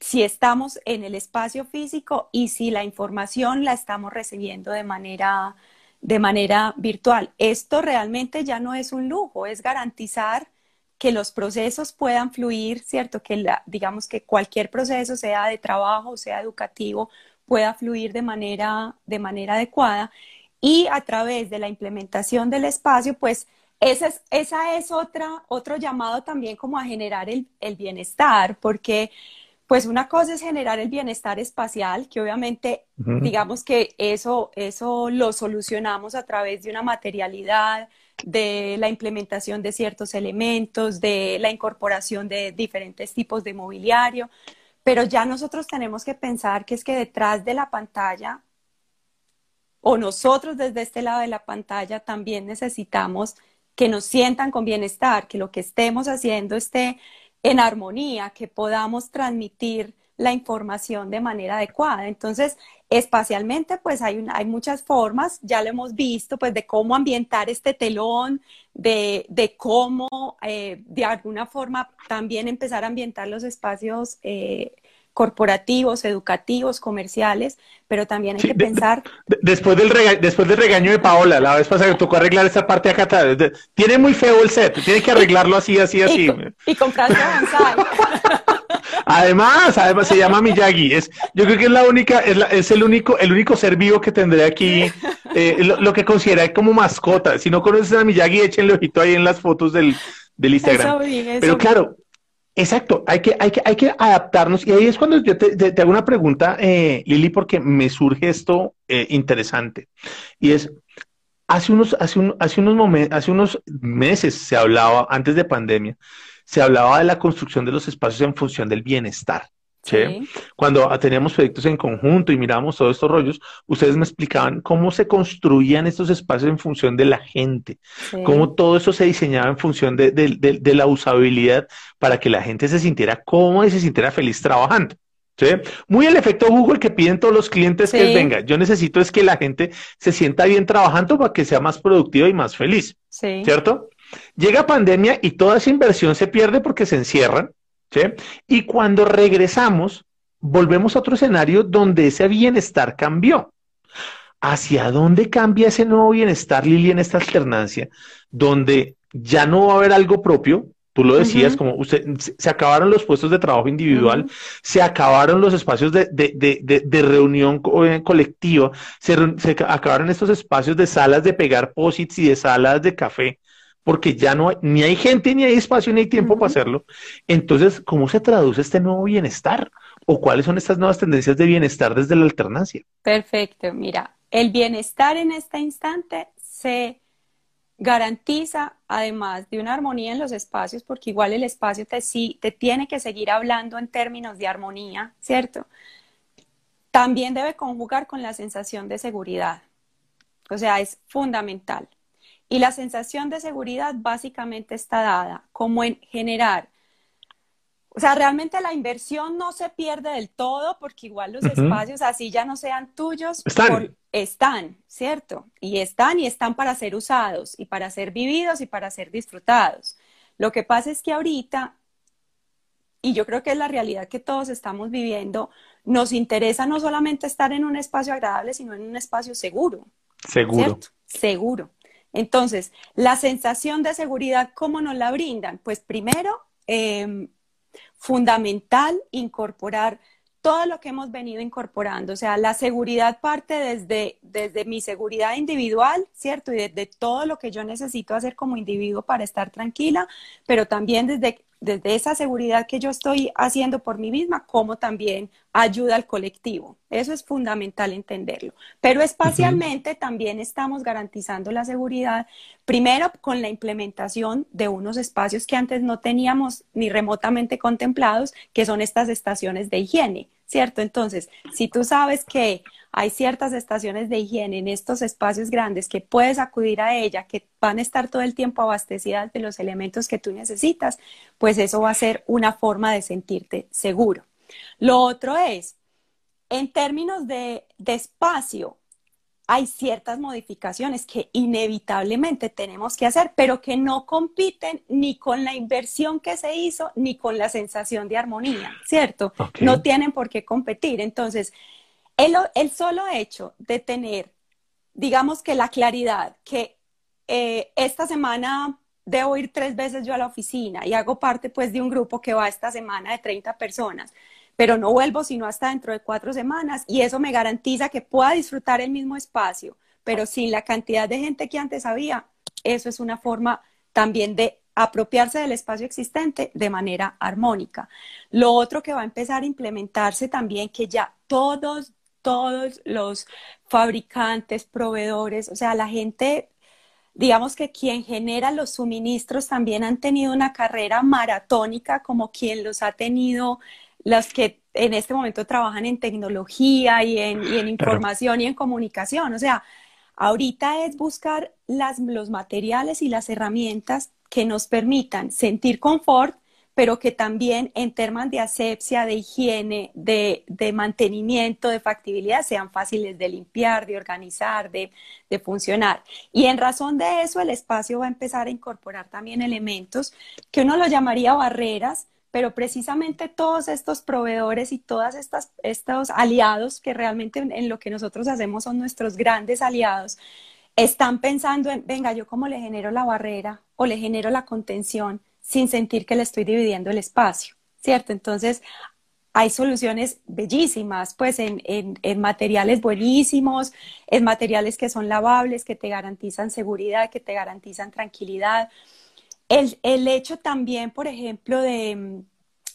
si estamos en el espacio físico y si la información la estamos recibiendo de manera, de manera virtual. Esto realmente ya no es un lujo, es garantizar que los procesos puedan fluir, ¿cierto? Que digamos que cualquier proceso, sea de trabajo, sea educativo, pueda fluir de manera, de manera adecuada y a través de la implementación del espacio, pues esa es, esa es otra, otro llamado también como a generar el, bienestar, porque pues una cosa es generar el bienestar espacial, que obviamente digamos que eso, eso lo solucionamos a través de una materialidad, de la implementación de ciertos elementos, de la incorporación de diferentes tipos de mobiliario, pero ya nosotros tenemos que pensar que es que detrás de la pantalla, o nosotros desde este lado de la pantalla también necesitamos que nos sientan con bienestar, que lo que estemos haciendo esté en armonía, que podamos transmitir la información de manera adecuada. Entonces, espacialmente, pues hay, hay muchas formas, ya lo hemos visto, pues de cómo ambientar este telón, de, de cómo eh, de alguna forma también empezar a ambientar los espacios eh, corporativos, educativos, comerciales, pero también hay que pensar... después, del después del regaño de Paola, la vez pasada que tocó arreglar esa parte acá atrás, tiene muy feo el set, tiene que arreglarlo así, así, así. Y, y comprarse Además, además se llama Miyagi. Es, yo creo que es la única, es, es el único, el único ser vivo que tendré aquí, eh, lo, que considera como mascota. Si no conoces a Miyagi, échenle ojito ahí en las fotos del, del Instagram. Pero claro, Exacto, hay que, hay que, hay que adaptarnos y ahí es cuando yo te, hago una pregunta, eh, Lili, porque me surge esto eh, interesante y es, hace unos, hace, un, hace, unos momentos, hace unos meses se hablaba, antes de pandemia, se hablaba de la construcción de los espacios en función del bienestar. ¿Sí? Cuando teníamos proyectos en conjunto y mirábamos todos estos rollos, ustedes me explicaban cómo se construían estos espacios en función de la gente, cómo todo eso se diseñaba en función de, la usabilidad para que la gente se sintiera cómoda y se sintiera feliz trabajando. ¿Sí? Muy el efecto Google que piden todos los clientes que venga, yo necesito es que la gente se sienta bien trabajando para que sea más productiva y más feliz, ¿cierto? Llega pandemia y toda esa inversión se pierde porque se encierran, ¿sí? Y cuando regresamos, volvemos a otro escenario donde ese bienestar cambió. ¿Hacia dónde cambia ese nuevo bienestar, Lili, en esta alternancia? Donde ya no va a haber algo propio, Tú lo decías, como usted, se acabaron los puestos de trabajo individual, se acabaron los espacios de, de, de, de reunión eh, colectiva, se, se, acabaron estos espacios de salas de pegar posits y de salas de café porque ya no hay, ni hay gente, ni hay espacio, ni hay tiempo para hacerlo. Entonces, ¿cómo se traduce este nuevo bienestar? ¿O cuáles son estas nuevas tendencias de bienestar desde la alternancia? Perfecto, mira, el bienestar en este instante se garantiza, además de una armonía en los espacios, porque igual el espacio te, sí, te tiene que seguir hablando en términos de armonía, ¿cierto? También debe conjugar con la sensación de seguridad. O sea, es fundamental. Y la sensación de seguridad básicamente está dada como en generar. O sea, realmente la inversión no se pierde del todo porque igual los espacios así ya no sean tuyos. Están. están, ¿cierto? Y están y están para ser usados y para ser vividos y para ser disfrutados. Lo que pasa es que ahorita, y yo creo que es la realidad que todos estamos viviendo, nos interesa no solamente estar en un espacio agradable, sino en un espacio seguro. Seguro. Seguro. Entonces, la sensación de seguridad, ¿cómo nos la brindan? Pues primero, em, fundamental incorporar todo lo que hemos venido incorporando, o sea, la seguridad parte desde, desde mi seguridad individual, ¿cierto? Y desde todo lo que yo necesito hacer como individuo para estar tranquila, pero también desde desde esa seguridad que yo estoy haciendo por mí misma, como también ayuda al colectivo. Eso es fundamental entenderlo. Pero espacialmente también estamos garantizando la seguridad, primero con la implementación de unos espacios que antes no teníamos ni remotamente contemplados, que son estas estaciones de higiene, ¿cierto? Entonces, si tú sabes que hay ciertas estaciones de higiene en estos espacios grandes que puedes acudir a ella, que van a estar todo el tiempo abastecidas de los elementos que tú necesitas, pues eso va a ser una forma de sentirte seguro. Lo otro es, en términos de, de espacio, hay ciertas modificaciones que inevitablemente tenemos que hacer, pero que no compiten ni con la inversión que se hizo, ni con la sensación de armonía, ¿cierto? No tienen por qué competir. Entonces, el, solo hecho de tener, digamos que la claridad que eh, esta semana debo ir tres veces yo a la oficina y hago parte pues de un grupo que va esta semana de 30 personas, pero no vuelvo sino hasta dentro de cuatro semanas y eso me garantiza que pueda disfrutar el mismo espacio, pero sin la cantidad de gente que antes había, eso es una forma también de apropiarse del espacio existente de manera armónica. Lo otro que va a empezar a implementarse también, que ya todos todos los fabricantes, proveedores, o sea, la gente, digamos que quien genera los suministros también han tenido una carrera maratónica como quien los ha tenido los que en este momento trabajan en tecnología y en, información y en comunicación. O sea, ahorita es buscar las, los materiales y las herramientas que nos permitan sentir confort, pero que también en temas de asepsia, de higiene, de, mantenimiento, de factibilidad, sean fáciles de limpiar, de organizar, de, de funcionar. Y en razón de eso, el espacio va a empezar a incorporar también elementos que uno lo llamaría barreras, pero precisamente todos estos proveedores y todos estos aliados que realmente en, lo que nosotros hacemos son nuestros grandes aliados, están pensando en, venga, yo cómo le genero la barrera o le genero la contención sin sentir que le estoy dividiendo el espacio, ¿cierto? Entonces, hay soluciones bellísimas, pues en, en, materiales buenísimos, en materiales que son lavables, que te garantizan seguridad, que te garantizan tranquilidad. El, el hecho también, por ejemplo, de, mm,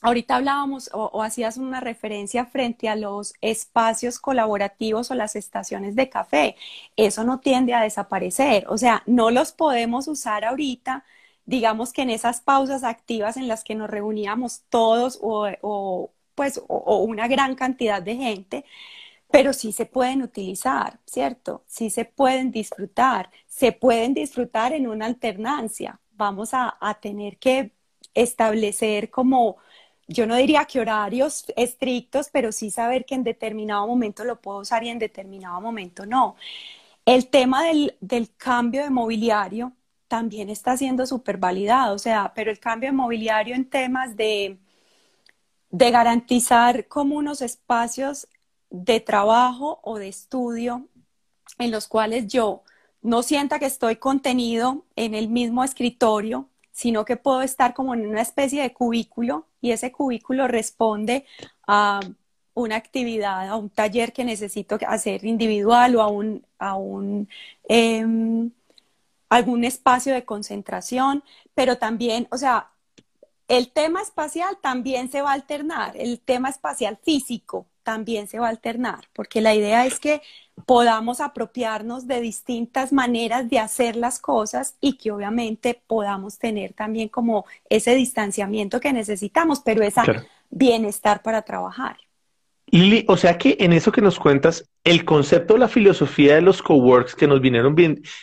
ahorita hablábamos o, hacías una referencia frente a los espacios colaborativos o las estaciones de café. Eso no tiende a desaparecer, o sea, no los podemos usar ahorita, digamos que en esas pausas activas en las que nos reuníamos todos o, o pues, o una gran cantidad de gente, pero sí se pueden utilizar, ¿cierto? Sí se pueden disfrutar, se pueden disfrutar en una alternancia vamos a, tener que establecer como, yo no diría que horarios estrictos, pero sí saber que en determinado momento lo puedo usar y en determinado momento no. El tema del, cambio de mobiliario también está siendo súper validado, o sea, pero el cambio de mobiliario en temas de, de garantizar como unos espacios de trabajo o de estudio en los cuales yo no sienta que estoy contenido en el mismo escritorio, sino que puedo estar como en una especie de cubículo y ese cubículo responde a una actividad, a un taller que necesito hacer individual o a un, a un em, algún espacio de concentración, pero también, o sea, el tema espacial también se va a alternar, el tema espacial físico también se va a alternar, porque la idea es que podamos apropiarnos de distintas maneras de hacer las cosas y que obviamente podamos tener también como ese distanciamiento que necesitamos, pero ese bienestar para trabajar. Lili, o sea que en eso que nos cuentas, el concepto, la filosofía de los coworks que nos vinieron,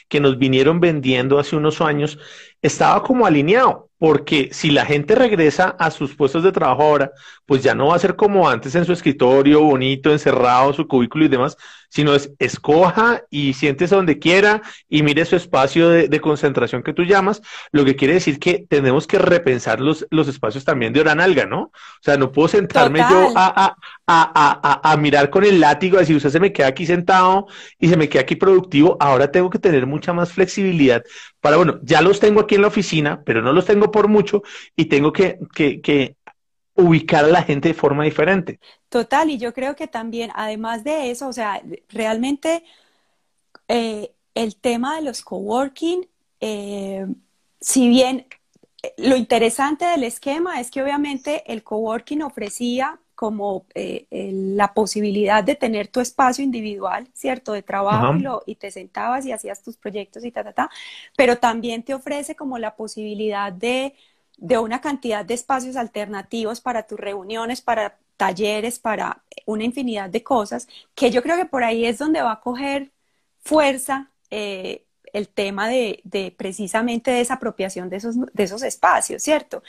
que nos vinieron vendiendo hace unos años estaba como alineado, porque si la gente regresa a sus puestos de trabajo ahora, pues ya no va a ser como antes en su escritorio bonito, encerrado, su cubículo y demás, sino es escoja y siéntese donde quiera y mire su espacio de, concentración que tú llamas, lo que quiere decir que tenemos que repensar los, los espacios también de hora nalga, ¿no? O sea, no puedo sentarme yo a, a, a, mirar con el látigo, a decir, usted se me queda aquí sentado y se me queda aquí productivo, ahora tengo que tener mucha más flexibilidad para, bueno, ya los tengo aquí en la oficina, pero no los tengo por mucho y tengo que, que, ubicar a la gente de forma diferente. Total, y yo creo que también, además de eso, o sea, realmente eh, el tema de los coworking, eh, si bien eh, lo interesante del esquema es que obviamente el coworking ofrecía como la posibilidad de tener tu espacio individual, ¿cierto? De trabajo y, te sentabas y hacías tus proyectos y ta, ta, ta, pero también te ofrece como la posibilidad de de una cantidad de espacios alternativos para tus reuniones, para talleres, para una infinidad de cosas, que yo creo que por ahí es donde va a coger fuerza eh, el tema de, precisamente de esa apropiación de esos, de esos espacios, ¿cierto?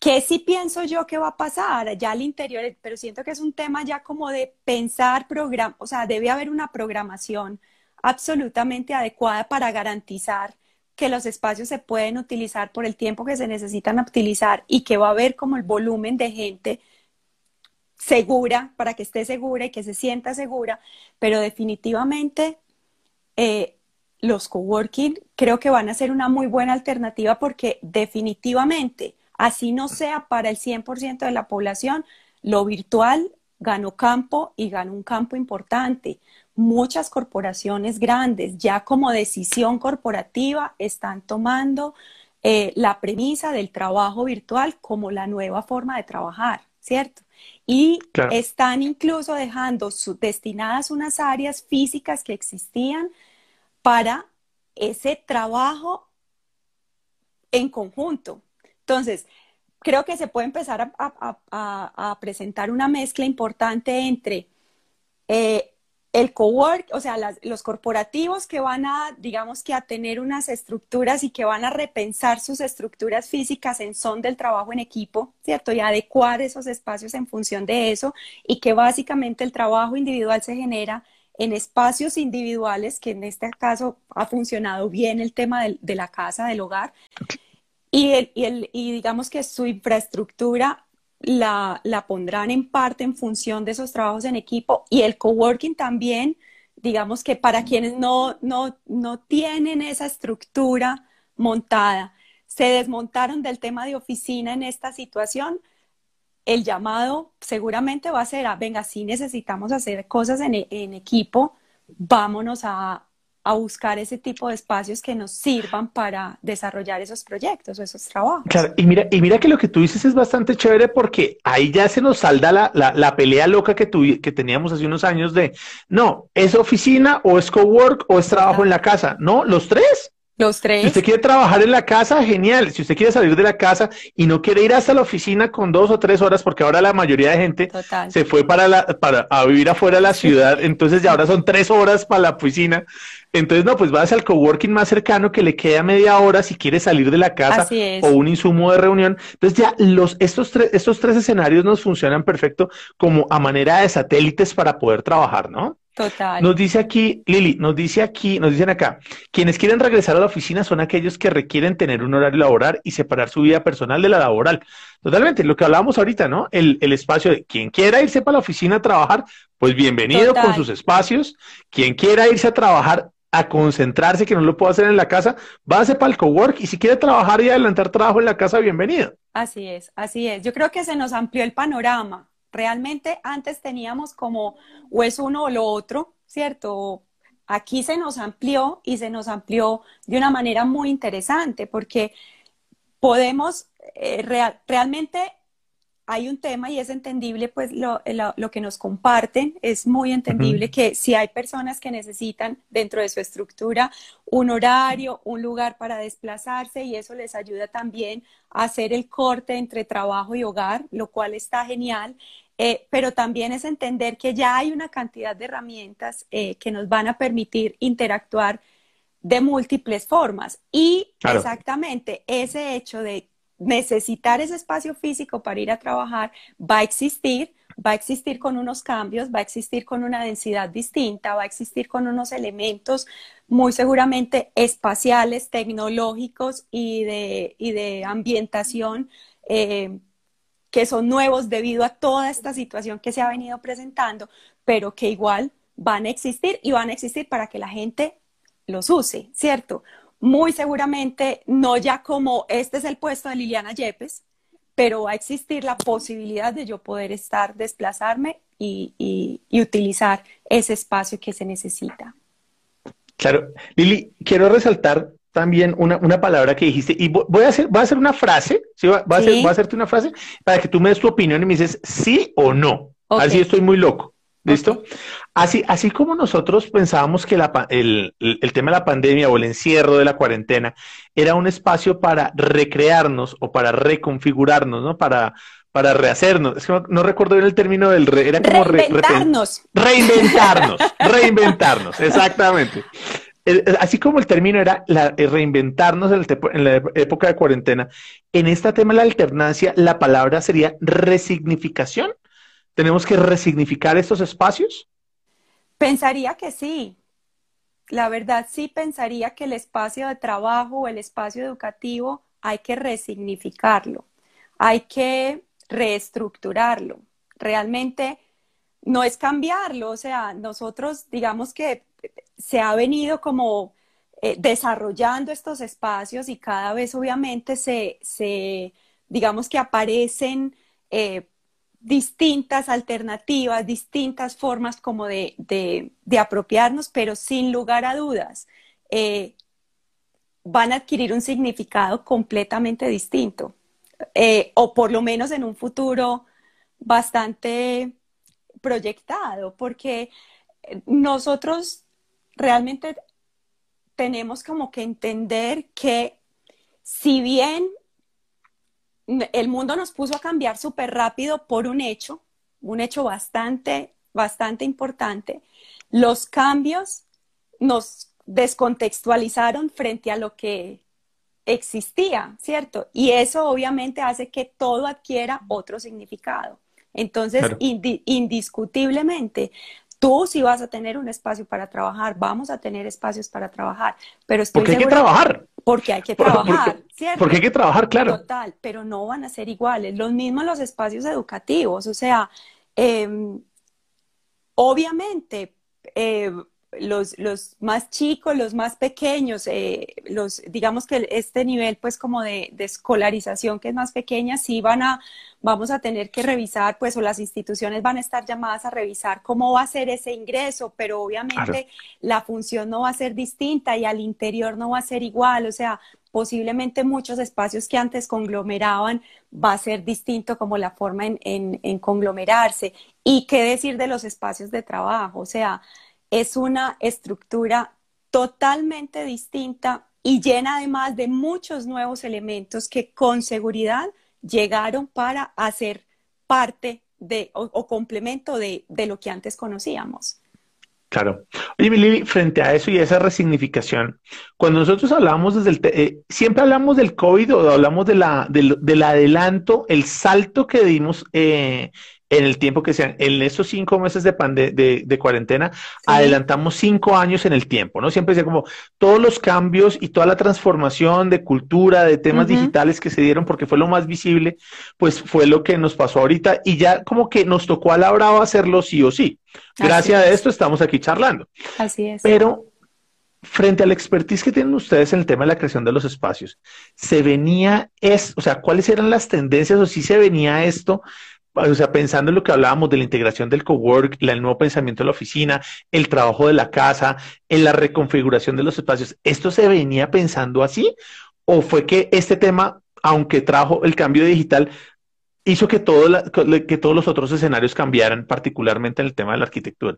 ¿Qué sí pienso yo que va a pasar ya al interior? Pero siento que es un tema ya como de pensar programa, o sea, debe haber una programación absolutamente adecuada para garantizar que los espacios se pueden utilizar por el tiempo que se necesitan utilizar y que va a haber como el volumen de gente segura, para que esté segura y que se sienta segura, pero definitivamente eh, los coworking creo que van a ser una muy buena alternativa porque definitivamente, así no sea para el 100% de la población, lo virtual ganó campo y ganó un campo importante muchas corporaciones grandes ya como decisión corporativa están tomando eh, la premisa del trabajo virtual como la nueva forma de trabajar, ¿cierto? Y están incluso dejando destinadas unas áreas físicas que existían para ese trabajo en conjunto. Entonces, creo que se puede empezar a, presentar una mezcla importante entre eh, el cowork, o sea, los corporativos que van a, digamos que a tener unas estructuras y que van a repensar sus estructuras físicas en son del trabajo en equipo, ¿cierto? Y adecuar esos espacios en función de eso y que básicamente el trabajo individual se genera en espacios individuales, que en este caso ha funcionado bien el tema de, la casa, del hogar, y, el, y digamos que su infraestructura la, la pondrán en parte en función de esos trabajos en equipo y el coworking también, digamos que para quienes no, no, no tienen esa estructura montada, se desmontaron del tema de oficina en esta situación, el llamado seguramente va a ser, a, venga, si necesitamos hacer cosas en, en equipo, vámonos a, a buscar ese tipo de espacios que nos sirvan para desarrollar esos proyectos o esos trabajos. Claro, y mira, y mira que lo que tú dices es bastante chévere porque ahí ya se nos salda la, la, pelea loca que, que teníamos hace unos años de, no, ¿es oficina o es cowork o es trabajo en la casa? No, los tres. Los tres. Si usted quiere trabajar en la casa, genial. Si usted quiere salir de la casa y no quiere ir hasta la oficina con dos o tres horas, porque ahora la mayoría de gente se fue para, la, para a vivir afuera de la ciudad, entonces ya ahora son tres horas para la oficina. Entonces, no, pues vas al coworking más cercano que le queda media hora si quiere salir de la casa o un insumo de reunión. Entonces ya los, estos, tres, estos tres escenarios nos funcionan perfecto como a manera de satélites para poder trabajar, ¿no? Total. Nos dice aquí, Lili, nos dice aquí, nos dicen acá, quienes quieren regresar a la oficina son aquellos que requieren tener un horario laboral y separar su vida personal de la laboral. Totalmente, lo que hablábamos ahorita, ¿no? El, el espacio de quien quiera irse para la oficina a trabajar, pues bienvenido con sus espacios. Quien quiera irse a trabajar, a concentrarse, que no lo puedo hacer en la casa, váyase para el cowork y si quiere trabajar y adelantar trabajo en la casa, bienvenido. Así es, así es. Yo creo que se nos amplió el panorama. Realmente antes teníamos como o es uno o lo otro, ¿cierto? Aquí se nos amplió y se nos amplió de una manera muy interesante porque podemos eh, realmente hay un tema y es entendible pues lo, que nos comparten, es muy entendible que si hay personas que necesitan dentro de su estructura un horario, un lugar para desplazarse y eso les ayuda también a hacer el corte entre trabajo y hogar, lo cual está genial. Eh, pero también es entender que ya hay una cantidad de herramientas eh, que nos van a permitir interactuar de múltiples formas. Y exactamente ese hecho de necesitar ese espacio físico para ir a trabajar va a existir, va a existir con unos cambios, va a existir con una densidad distinta, va a existir con unos elementos muy seguramente espaciales, tecnológicos y de, de ambientación eh, que son nuevos debido a toda esta situación que se ha venido presentando, pero que igual van a existir y van a existir para que la gente los use, ¿cierto? muy seguramente no ya como este es el puesto de Liliana Yepes, pero va a existir la posibilidad de yo poder estar, desplazarme y, utilizar ese espacio que se necesita. Claro, Lili, quiero resaltar también una, palabra que dijiste y voy a hacer, voy a hacer una frase, ¿sí? voy, a hacer, voy a hacerte una frase para que tú me des tu opinión y me dices sí o no. Así estoy muy loco. ¿Listo? Así, así como nosotros pensábamos que el, tema de la pandemia o el encierro de la cuarentena era un espacio para recrearnos o para reconfigurarnos, ¿no? Para, para rehacernos. Es que no, recuerdo bien el término del era como reinventarnos. reinventarnos, reinventarnos, exactamente. Así como el término era la, reinventarnos en, en la época de cuarentena, en este tema de la alternancia, la palabra sería resignificación. ¿Tenemos que resignificar estos espacios? Pensaría que sí. La verdad sí pensaría que el espacio de trabajo o el espacio educativo hay que resignificarlo, hay que reestructurarlo. Realmente no es cambiarlo, o sea, nosotros digamos que se ha venido como eh, desarrollando estos espacios y cada vez obviamente se, se digamos que aparecen eh, distintas alternativas, distintas formas como de, apropiarnos, pero sin lugar a dudas, eh, van a adquirir un significado completamente distinto, o por lo menos en un futuro bastante proyectado, porque nosotros realmente tenemos como que entender que si bien el mundo nos puso a cambiar súper rápido por un hecho, un hecho bastante, bastante importante. los cambios nos descontextualizaron frente a lo que existía, ¿cierto? Y eso obviamente hace que todo adquiera otro significado. Entonces, indiscutiblemente, tú sí vas a tener un espacio para trabajar, vamos a tener espacios para trabajar, pero estoy Porque hay que trabajar. Porque hay que trabajar, ¿cierto? Porque hay que trabajar, claro. Total, pero no van a ser iguales. Los mismos los espacios educativos, o sea, em, obviamente, eh, los, los, más chicos, los más pequeños, eh, los, digamos que este nivel pues como de, escolarización que es más pequeña, sí van a, vamos a tener que revisar, pues o las instituciones van a estar llamadas a revisar cómo va a ser ese ingreso, pero obviamente la función no va a ser distinta y al interior no va a ser igual, o sea, posiblemente muchos espacios que antes conglomeraban va a ser distinto como la forma en, en conglomerarse. ¿Y qué decir de los espacios de trabajo? O sea, es una estructura totalmente distinta y llena además de muchos nuevos elementos que con seguridad llegaron para hacer parte de o, complemento de, lo que antes conocíamos. Claro. Oye, Lili, frente a eso y a esa resignificación, cuando nosotros hablamos desde el, eh, siempre hablamos del COVID o hablamos de la, del, adelanto, el salto que dimos eh, en el tiempo que sean, en esos cinco meses de, de, de, cuarentena, adelantamos cinco años en el tiempo, ¿no? Siempre decía como todos los cambios y toda la transformación de cultura, de temas digitales que se dieron, porque fue lo más visible, pues fue lo que nos pasó ahorita y ya como que nos tocó a la brava hacerlo sí o sí. Gracias a esto estamos aquí charlando. Así es. Pero frente al expertise que tienen ustedes en el tema de la creación de los espacios, ¿se venía es, o sea, cuáles eran las tendencias o si se venía esto o sea, pensando en lo que hablábamos de la integración del cowork, el nuevo pensamiento de la oficina, el trabajo de la casa, en la reconfiguración de los espacios, ¿esto se venía pensando así? ¿O fue que este tema, aunque trajo el cambio digital, hizo que, todo que todos los otros escenarios cambiaran, particularmente en el tema de la arquitectura?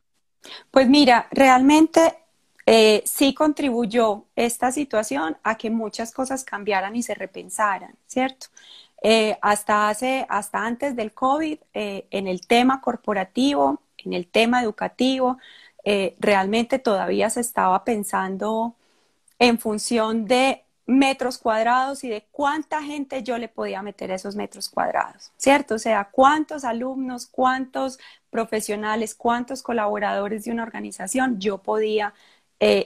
Pues mira, realmente eh, sí contribuyó esta situación a que muchas cosas cambiaran y se repensaran, ¿cierto? Eh, hasta, hace, hasta antes del COVID, eh, en el tema corporativo, en el tema educativo, eh, realmente todavía se estaba pensando en función de metros cuadrados y de cuánta gente yo le podía meter esos metros cuadrados, ¿cierto? O sea, cuántos alumnos, cuántos profesionales, cuántos colaboradores de una organización yo podía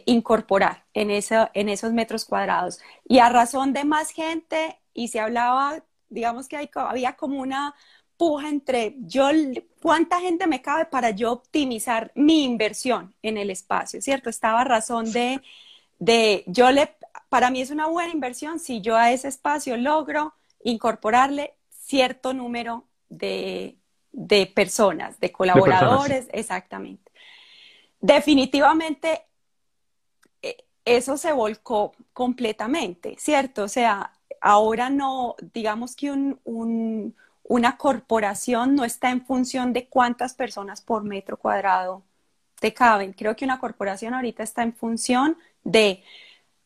incorporar en, en esos metros cuadrados. Y a razón de más gente, y se hablaba digamos que había como una puja entre yo, cuánta gente me cabe para yo optimizar mi inversión en el espacio, ¿cierto? Estaba razón de, de, yo le, para mí es una buena inversión si yo a ese espacio logro incorporarle cierto número de, de personas, de colaboradores, exactamente. Definitivamente eh, eso se volcó completamente, ¿cierto? O sea, ahora no, digamos que una corporación no está en función de cuántas personas por metro cuadrado te caben. Creo que una corporación ahorita está en función de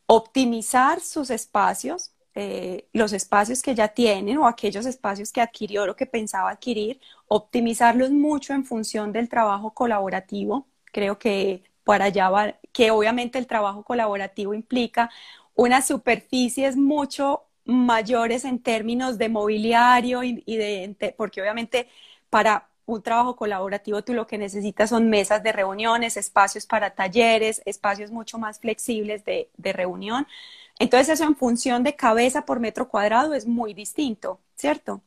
optimizar sus espacios, eh, los espacios que ya tienen o aquellos espacios que adquirió o que pensaba adquirir, optimizarlos mucho en función del trabajo colaborativo. Creo que para allá va, que obviamente el trabajo colaborativo implica unas superficies mucho mayores en términos de mobiliario y, de, porque obviamente para un trabajo colaborativo tú lo que necesitas son mesas de reuniones, espacios para talleres, espacios mucho más flexibles de, reunión. Entonces eso en función de cabeza por metro cuadrado es muy distinto, ¿cierto?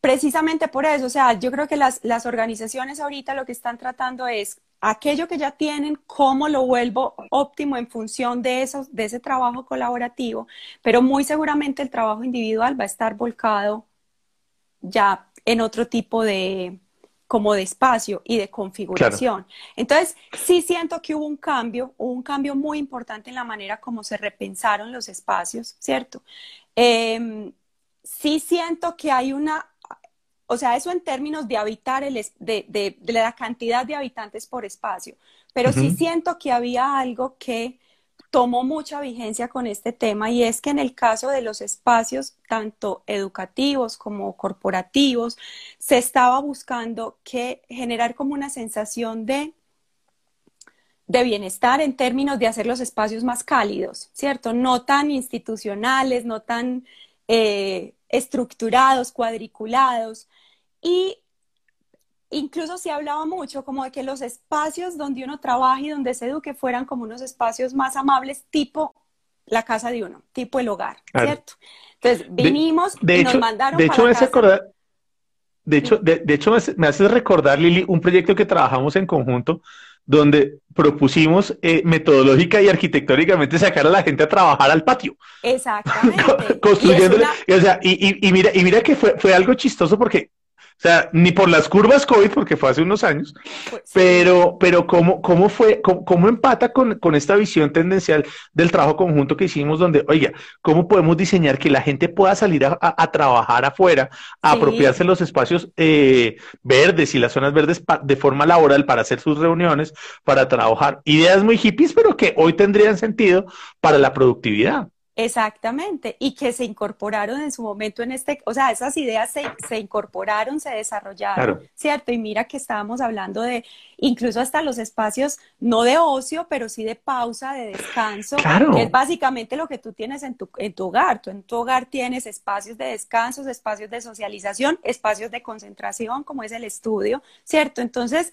Precisamente por eso, o sea, yo creo que las, las organizaciones ahorita lo que están tratando es aquello que ya tienen, cómo lo vuelvo óptimo en función de, esos, de ese trabajo colaborativo, pero muy seguramente el trabajo individual va a estar volcado ya en otro tipo de como de espacio y de configuración. Entonces, sí siento que hubo un cambio, hubo un cambio muy importante en la manera como se repensaron los espacios, ¿cierto? Em, sí siento que hay una o sea, eso en términos de habitar, el, de, de, la cantidad de habitantes por espacio. Pero sí siento que había algo que tomó mucha vigencia con este tema y es que en el caso de los espacios, tanto educativos como corporativos, se estaba buscando que generar como una sensación de de bienestar en términos de hacer los espacios más cálidos, ¿cierto? No tan institucionales, no tan eh, estructurados, cuadriculados. Y incluso se hablaba mucho como de que los espacios donde uno trabaja y donde se eduque fueran como unos espacios más amables, tipo la casa de uno, tipo el hogar, ¿cierto? Entonces vinimos y nos mandaron de hecho, para casa. de hecho, de, de hecho, me hace recordar, Lili, un proyecto que trabajamos en conjunto donde propusimos eh, metodológica y arquitectónicamente sacar a la gente a trabajar al patio. Exactamente. Construyendo. Y, o sea, y, y, mira, y mira que fue, fue algo chistoso porque o sea, ni por las curvas COVID, porque fue hace unos años, pues pero, pero cómo, cómo fue, cómo, empata con, con, esta visión tendencial del trabajo conjunto que hicimos, donde, oiga, ¿cómo podemos diseñar que la gente pueda salir a, a, trabajar afuera, a apropiarse los espacios eh, verdes y las zonas verdes de forma laboral para hacer sus reuniones, para trabajar? Ideas muy hippies, pero que hoy tendrían sentido para la productividad. Exactamente, y que se incorporaron en su momento en este, o sea, esas ideas se, se incorporaron, se desarrollaron, ¿cierto? Y mira que estábamos hablando de incluso hasta los espacios, no de ocio, pero sí de pausa, de descanso, que es básicamente lo que tú tienes en tu, en tu hogar. Tú en tu hogar tienes espacios de descanso, espacios de socialización, espacios de concentración, como es el estudio, ¿cierto? Entonces,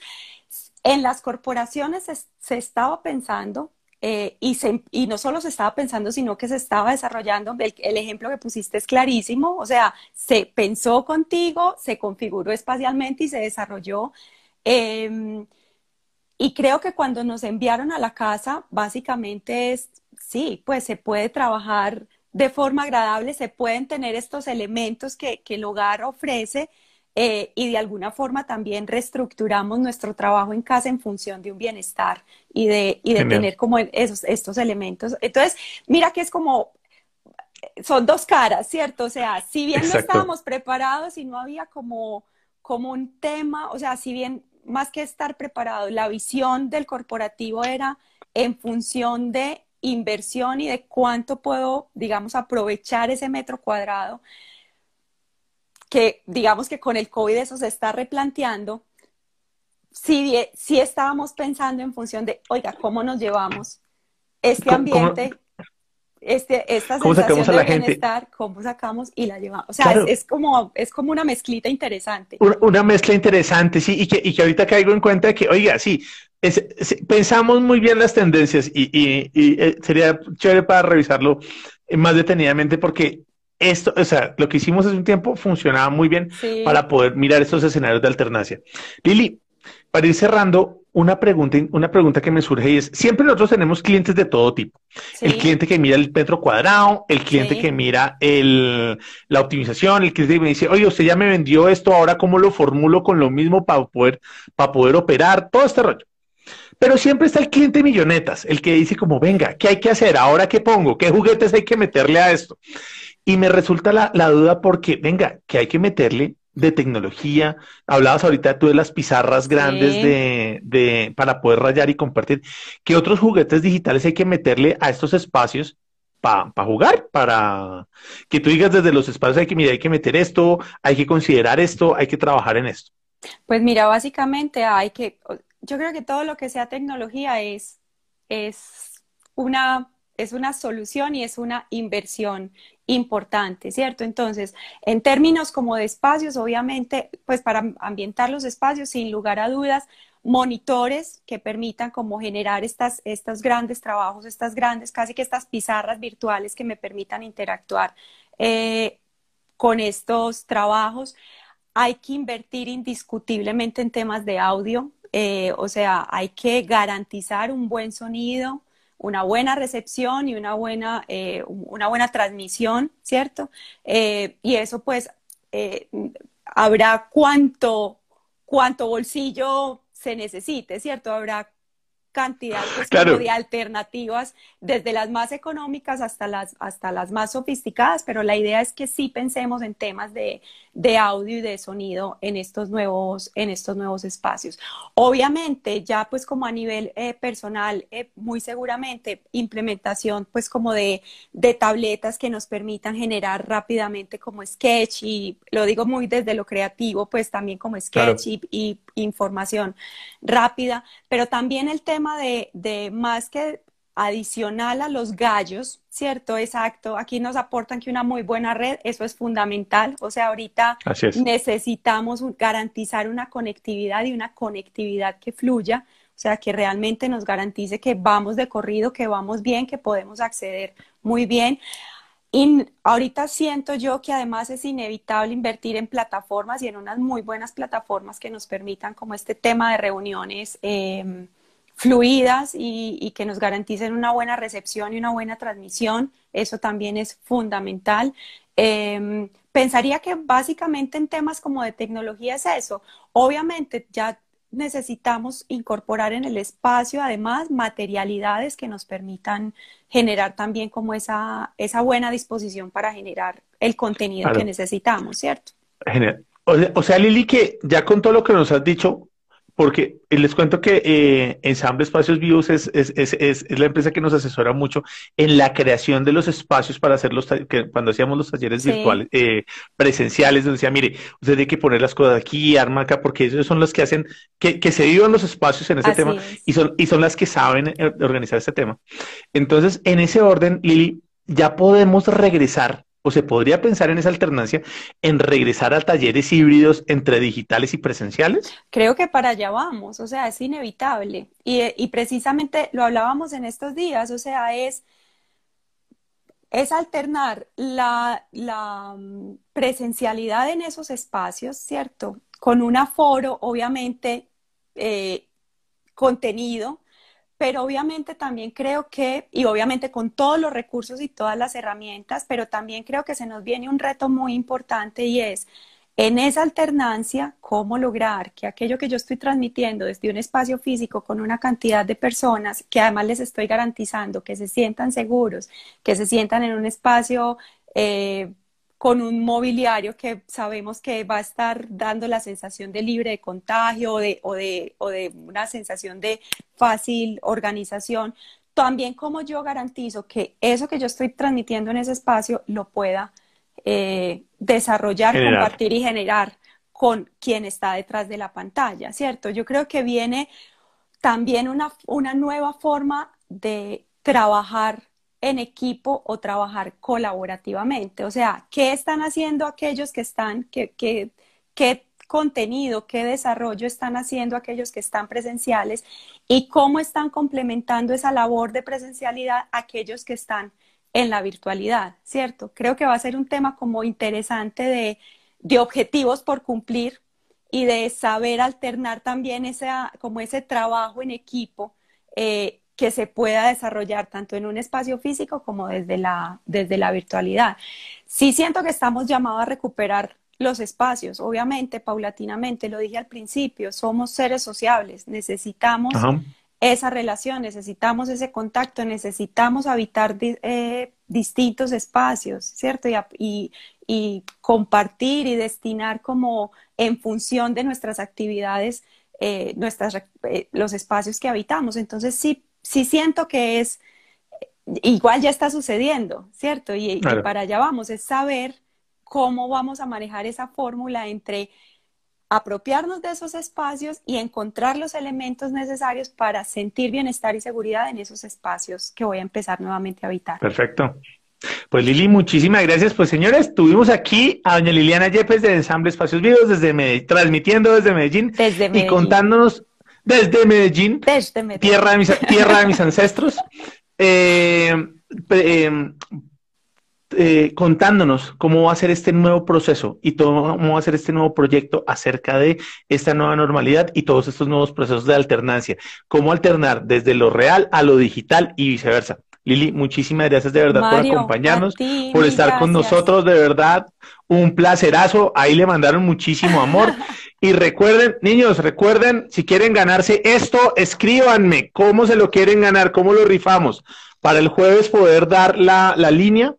en las corporaciones se estaba pensando eh, y, y, no solo se estaba pensando, sino que se estaba desarrollando. El, ejemplo que pusiste es clarísimo, o sea, se pensó contigo, se configuró espacialmente y se desarrolló. Em, y creo que cuando nos enviaron a la casa, básicamente es, sí, pues se puede trabajar de forma agradable, se pueden tener estos elementos que, que el hogar ofrece, eh, y de alguna forma también reestructuramos nuestro trabajo en casa en función de un bienestar y de, y de tener como esos, estos elementos. Entonces, mira que es como, son dos caras, ¿cierto? O sea, si bien no estábamos preparados y no había como, como un tema, o sea, si bien más que estar preparado, la visión del corporativo era en función de inversión y de cuánto puedo, digamos, aprovechar ese metro cuadrado que digamos que con el COVID eso se está replanteando, si, si estábamos pensando en función de, oiga, ¿cómo nos llevamos este ambiente? Este, esta sensación de bienestar, cómo sacamos y la llevamos. O sea, es, como, es como una mezclita interesante. Una, mezcla interesante, sí, y que, y que ahorita caigo en cuenta de que, oiga, sí, pensamos muy bien las tendencias y, y, y, eh, sería chévere para revisarlo más detenidamente porque esto, o sea, lo que hicimos hace un tiempo funcionaba muy bien para poder mirar estos escenarios de alternancia. Lili, para ir cerrando, una pregunta, una pregunta que me surge y es, siempre nosotros tenemos clientes de todo tipo. El cliente que mira el metro cuadrado, el cliente que mira el, la optimización, el cliente que me dice, oye, usted ya me vendió esto, ahora cómo lo formulo con lo mismo para poder, para poder operar, todo este rollo. Pero siempre está el cliente millonetas, el que dice como, venga, ¿qué hay que hacer? ¿Ahora qué pongo? ¿Qué juguetes hay que meterle a esto? Y me resulta la, duda porque, venga, que hay que meterle de tecnología. Hablabas ahorita tú de las pizarras grandes de, de, para poder rayar y compartir. ¿Qué otros juguetes digitales hay que meterle a estos espacios para jugar? Para que tú digas desde los espacios hay que, mira, hay que meter esto, hay que considerar esto, hay que trabajar en esto. Pues mira, básicamente hay que, yo creo que todo lo que sea tecnología es, es una es una solución y es una inversión importante, ¿cierto? Entonces, en términos como de espacios, obviamente, pues para ambientar los espacios, sin lugar a dudas, monitores que permitan como generar estas, estos grandes trabajos, estas grandes, casi que estas pizarras virtuales que me permitan interactuar eh, con estos trabajos. Hay que invertir indiscutiblemente en temas de audio, eh, o sea, hay que garantizar un buen sonido, una buena recepción y una buena, eh, una buena transmisión, ¿cierto? Eh, y eso pues eh, habrá cuánto, cuánto bolsillo se necesite, ¿cierto? Habrá cantidad pues, de alternativas, desde las más económicas hasta las, hasta las más sofisticadas, pero la idea es que sí pensemos en temas de, de audio y de sonido en estos nuevos, en estos nuevos espacios. Obviamente, ya pues como a nivel eh, personal, eh, muy seguramente implementación pues como de, de tabletas que nos permitan generar rápidamente como sketch y lo digo muy desde lo creativo, pues también como sketch y, información rápida, pero también el tema de, de más que adicional a los gallos, ¿cierto? Exacto. Aquí nos aportan que una muy buena red, eso es fundamental. O sea, ahorita necesitamos garantizar una conectividad y una conectividad que fluya, o sea, que realmente nos garantice que vamos de corrido, que vamos bien, que podemos acceder muy bien. Y ahorita siento yo que además es inevitable invertir en plataformas y en unas muy buenas plataformas que nos permitan como este tema de reuniones. Eh, fluidas y, que nos garanticen una buena recepción y una buena transmisión. Eso también es fundamental. Em, pensaría que básicamente en temas como de tecnología es eso. Obviamente ya necesitamos incorporar en el espacio además materialidades que nos permitan generar también como esa, esa buena disposición para generar el contenido que necesitamos, ¿cierto? Genial. o sea, Lili, que ya con todo lo que nos has dicho, porque les cuento que eh, Ensamble Espacios Vivos es, es, es, es, la empresa que nos asesora mucho en la creación de los espacios para hacer los que cuando hacíamos los talleres virtuales eh, presenciales, nos decía, mire, usted tiene que poner las cosas aquí, arma acá, porque ellos son los que hacen que, que se vivan los espacios en ese tema y son, y son las que saben eh, organizar este tema. Entonces, en ese orden, Lili, ya podemos regresar o se podría pensar en esa alternancia en regresar a talleres híbridos entre digitales y presenciales? Creo que para allá vamos, o sea, es inevitable. Y, precisamente lo hablábamos en estos días, o sea, es, es alternar la, mm, presencialidad en esos espacios, ¿cierto? Con un aforo, obviamente, eh, contenido, pero obviamente también creo que, y obviamente con todos los recursos y todas las herramientas, pero también creo que se nos viene un reto muy importante y es en esa alternancia, cómo lograr que aquello que yo estoy transmitiendo desde un espacio físico con una cantidad de personas, que además les estoy garantizando que se sientan seguros, que se sientan en un espacio eh, con un mobiliario que sabemos que va a estar dando la sensación de libre de contagio o de, o de, o de una sensación de fácil organización. También como yo garantizo que eso que yo estoy transmitiendo en ese espacio lo pueda eh, desarrollar, compartir y generar con quien está detrás de la pantalla, ¿cierto? Yo creo que viene también una, una nueva forma de trabajar en equipo o trabajar colaborativamente. O sea, ¿qué están haciendo aquellos que están, qué, qué, qué contenido, qué desarrollo están haciendo aquellos que están presenciales y cómo están complementando esa labor de presencialidad aquellos que están en la virtualidad, ¿cierto? Creo que va a ser un tema como interesante de, de objetivos por cumplir y de saber alternar también ese, como ese trabajo en equipo eh, que se pueda desarrollar tanto en un espacio físico como desde la, desde la virtualidad. Sí siento que estamos llamados a recuperar los espacios, obviamente, paulatinamente, lo dije al principio, somos seres sociables, necesitamos esa relación, necesitamos ese contacto, necesitamos habitar eh, distintos espacios, ¿cierto? Y, y, compartir y destinar como en función de nuestras actividades eh, nuestras, eh, los espacios que habitamos. Entonces sí sí siento que es, igual ya está sucediendo, ¿cierto? Y, para allá vamos, es saber cómo vamos a manejar esa fórmula entre apropiarnos de esos espacios y encontrar los elementos necesarios para sentir bienestar y seguridad en esos espacios que voy a empezar nuevamente a habitar. Perfecto. Pues Lili, muchísimas gracias. Pues señores, tuvimos aquí a doña Liliana Yepes de Ensamble Espacios Vivos, desde Medellín, transmitiendo desde Medellín, desde Medellín. y contándonos desde Medellín, Tierra, de mis, tierra de mis ancestros, eh, eh, eh, contándonos cómo va a ser este nuevo proceso y cómo va a ser este nuevo proyecto acerca de esta nueva normalidad y todos estos nuevos procesos de alternancia, cómo alternar desde lo real a lo digital y viceversa. Lili, muchísimas gracias de verdad por acompañarnos, por estar con nosotros, de verdad, un placerazo. Ahí le mandaron muchísimo amor. y recuerden, niños, recuerden, si quieren ganarse esto, escríbanme cómo se lo quieren ganar, cómo lo rifamos, para el jueves poder dar la, la línea.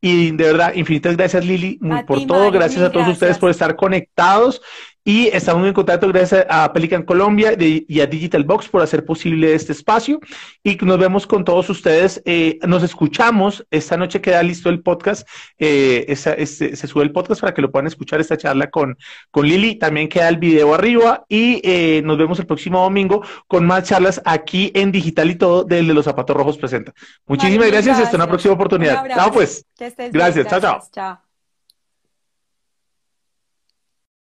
Y de verdad, infinitas gracias Lili por todo, gracias a todos ustedes por estar conectados y estamos en contacto gracias a Pelican Colombia y a Digital Box por hacer posible este espacio. Y nos vemos con todos ustedes. Eh, nos escuchamos. Esta noche queda listo el podcast. Eh, este, se sube el podcast para que lo puedan escuchar esta charla con, con Lili. También queda el video arriba. Y eh, nos vemos el próximo domingo con más charlas aquí en Digital y todo del de los zapatos rojos presenta. Muchísimas gracias, y hasta una próxima oportunidad. Chao pues. gracias. Chao, chao.